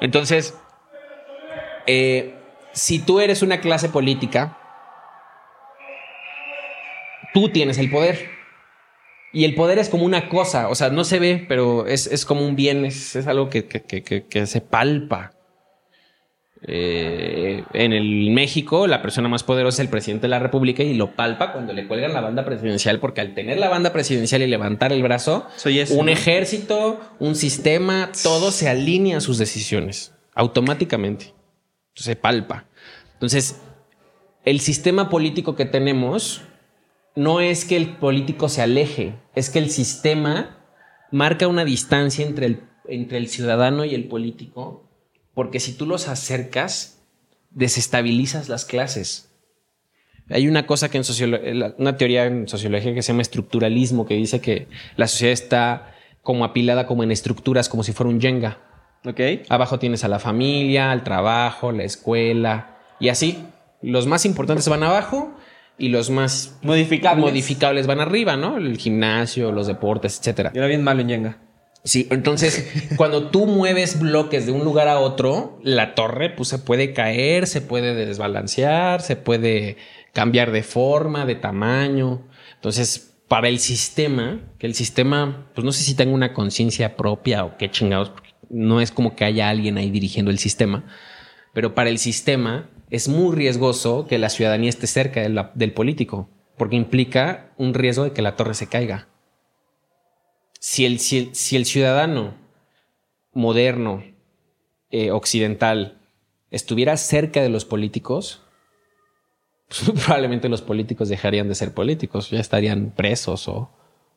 Entonces, eh, si tú eres una clase política, tú tienes el poder. Y el poder es como una cosa, o sea, no se ve, pero es, es como un bien, es, es algo que, que- que- se palpa. Eh, en el México, la persona más poderosa es el presidente de la República y lo palpa cuando le cuelgan la banda presidencial, porque al tener la banda presidencial y levantar el brazo, Soy un ¿no? ejército, un sistema, todo se alinea a sus decisiones automáticamente. Se palpa. Entonces, el sistema político que tenemos no es que el político se aleje, es que el sistema marca una distancia entre el, entre el ciudadano y el político, porque si tú los acercas, desestabilizas las clases. Hay una cosa que en una teoría en sociología que se llama estructuralismo, que dice que la sociedad está como apilada como en estructuras, como si fuera un Jenga. ¿Ok? Abajo tienes a la familia, al trabajo, la escuela y así. Los más importantes van abajo y los más Modificables. modificables van arriba, ¿no? El gimnasio, los deportes, etcétera. Yo era bien malo en Jenga. Sí, entonces cuando tú mueves bloques de un lugar a otro, la torre pues se puede caer, se puede desbalancear, se puede cambiar de forma, de tamaño. Entonces, para el sistema, que el sistema, pues no sé si tenga una conciencia propia o qué chingados, porque no es como que haya alguien ahí dirigiendo el sistema, pero para el sistema es muy riesgoso que la ciudadanía esté cerca del político, porque implica un riesgo de que la torre se caiga. Si el, si el, ciudadano moderno, eh, occidental, estuviera cerca de los políticos, probablemente los políticos dejarían de ser políticos, ya estarían presos o,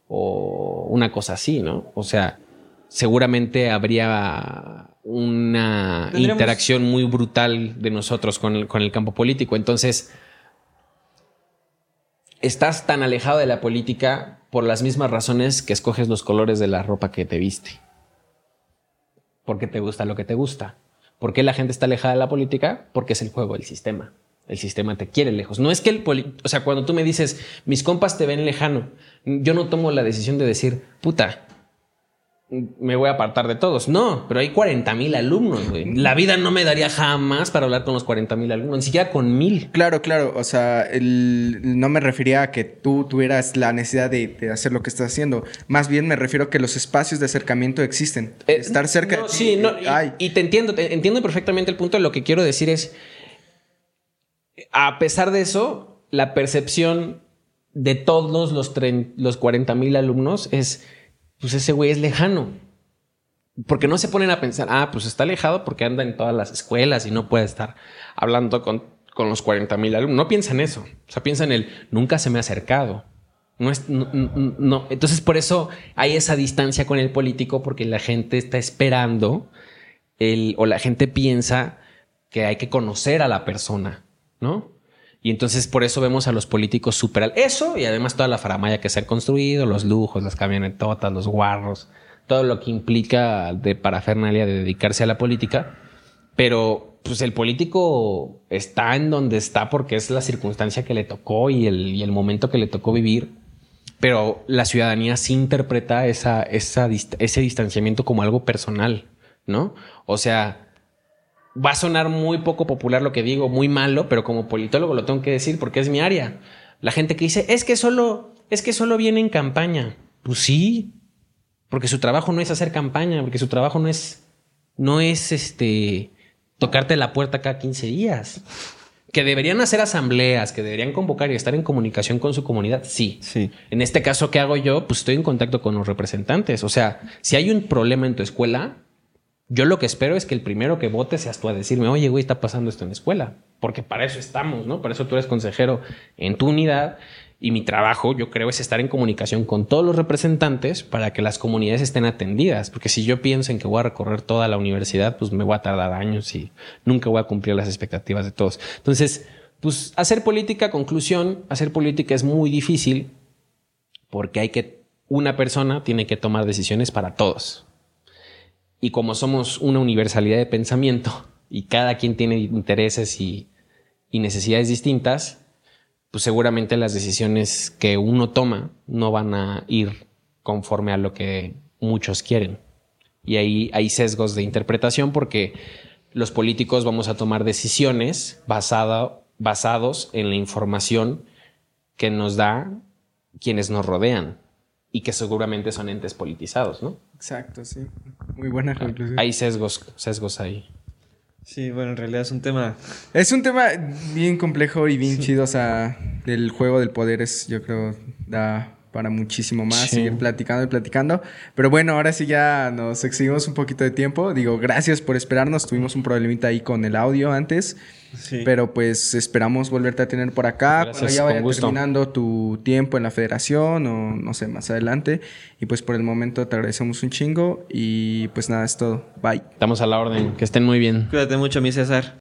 o una cosa así, ¿no? O sea, seguramente habría una interacción muy brutal de nosotros con el, con el campo político. Entonces, estás tan alejado de la política por las mismas razones que escoges los colores de la ropa que te viste. Porque te gusta lo que te gusta. ¿Por qué la gente está alejada de la política? Porque es el juego del sistema. El sistema te quiere lejos. No es que el o sea, cuando tú me dices, mis compas te ven lejano, yo no tomo la decisión de decir, puta, me voy a apartar de todos. No, pero hay 40 mil alumnos, güey. La vida no me daría jamás para hablar con los 40 mil alumnos, ni siquiera con mil. Claro, claro. O sea, no me refería a que tú tuvieras la necesidad de, hacer lo que estás haciendo. Más bien me refiero a que los espacios de acercamiento existen. Eh, Estar cerca de Sí, no, y, te entiendo, entiendo perfectamente el punto. Lo que quiero decir es, a pesar de eso, la percepción de todos los, los 40 mil alumnos es pues ese güey es lejano. Porque no se ponen a pensar, ah, pues está alejado porque anda en todas las escuelas y no puede estar hablando con, los 40 mil alumnos. No piensa en eso. O sea, piensa en el nunca se me ha acercado. No es, no, Entonces, por eso hay esa distancia con el político, porque la gente está esperando el, o la gente piensa que hay que conocer a la persona, ¿no? Y entonces por eso vemos a los políticos superar eso y además toda la faramaya que se ha construido, los lujos, las camionetotas, los guarros, todo lo que implica de parafernalia de dedicarse a la política. Pero pues el político está en donde está porque es la circunstancia que le tocó y el, y el momento que le tocó vivir. Pero la ciudadanía sí interpreta esa, esa, ese distanciamiento como algo personal, ¿no? O sea, va a sonar muy poco popular lo que digo, muy malo, pero como politólogo lo tengo que decir porque es mi área. La gente que dice, es que solo, es que solo viene en campaña. Pues sí, porque su trabajo no es hacer campaña, porque su trabajo no es, no es este, tocarte la puerta cada 15 días. Que deberían hacer asambleas, que deberían convocar y estar en comunicación con su comunidad, sí. Sí. En este caso, ¿qué hago yo? Pues estoy en contacto con los representantes. O sea, si hay un problema en tu escuela, yo lo que espero es que el primero que vote seas tú a decirme, oye, güey, está pasando esto en la escuela. Porque para eso estamos, ¿no? Para eso tú eres consejero en tu unidad. Y mi trabajo, yo creo, es estar en comunicación con todos los representantes para que las comunidades estén atendidas. Porque si yo pienso en que voy a recorrer toda la universidad, pues me voy a tardar años y nunca voy a cumplir las expectativas de todos. Entonces, pues hacer política, conclusión, hacer política es muy difícil porque hay que, una persona tiene que tomar decisiones para todos. Y como somos una universalidad de pensamiento y cada quien tiene intereses y, necesidades distintas, pues seguramente las decisiones que uno toma no van a ir conforme a lo que muchos quieren. Y ahí hay sesgos de interpretación porque los políticos vamos a tomar decisiones basados en la información que nos da quienes nos rodean y que seguramente son entes politizados, ¿no? Exacto, sí. Muy buena conclusión. Hay sesgos, sesgos ahí. Sí, bueno, en realidad es un tema... Es un tema bien complejo y bien chido, o sea, el juego del poder es, yo creo, da para muchísimo más, seguir platicando y platicando. Pero bueno, ahora sí ya nos exigimos un poquito de tiempo. Digo, gracias por esperarnos. Tuvimos un problemita ahí con el audio antes. Pero pues esperamos volverte a tener por acá cuando ya vaya terminando tu tiempo en la federación o no sé, más adelante. Y pues por el momento te agradecemos un chingo y pues nada, es todo. Bye. Estamos a la orden. Que estén muy bien. Cuídate mucho, mi César.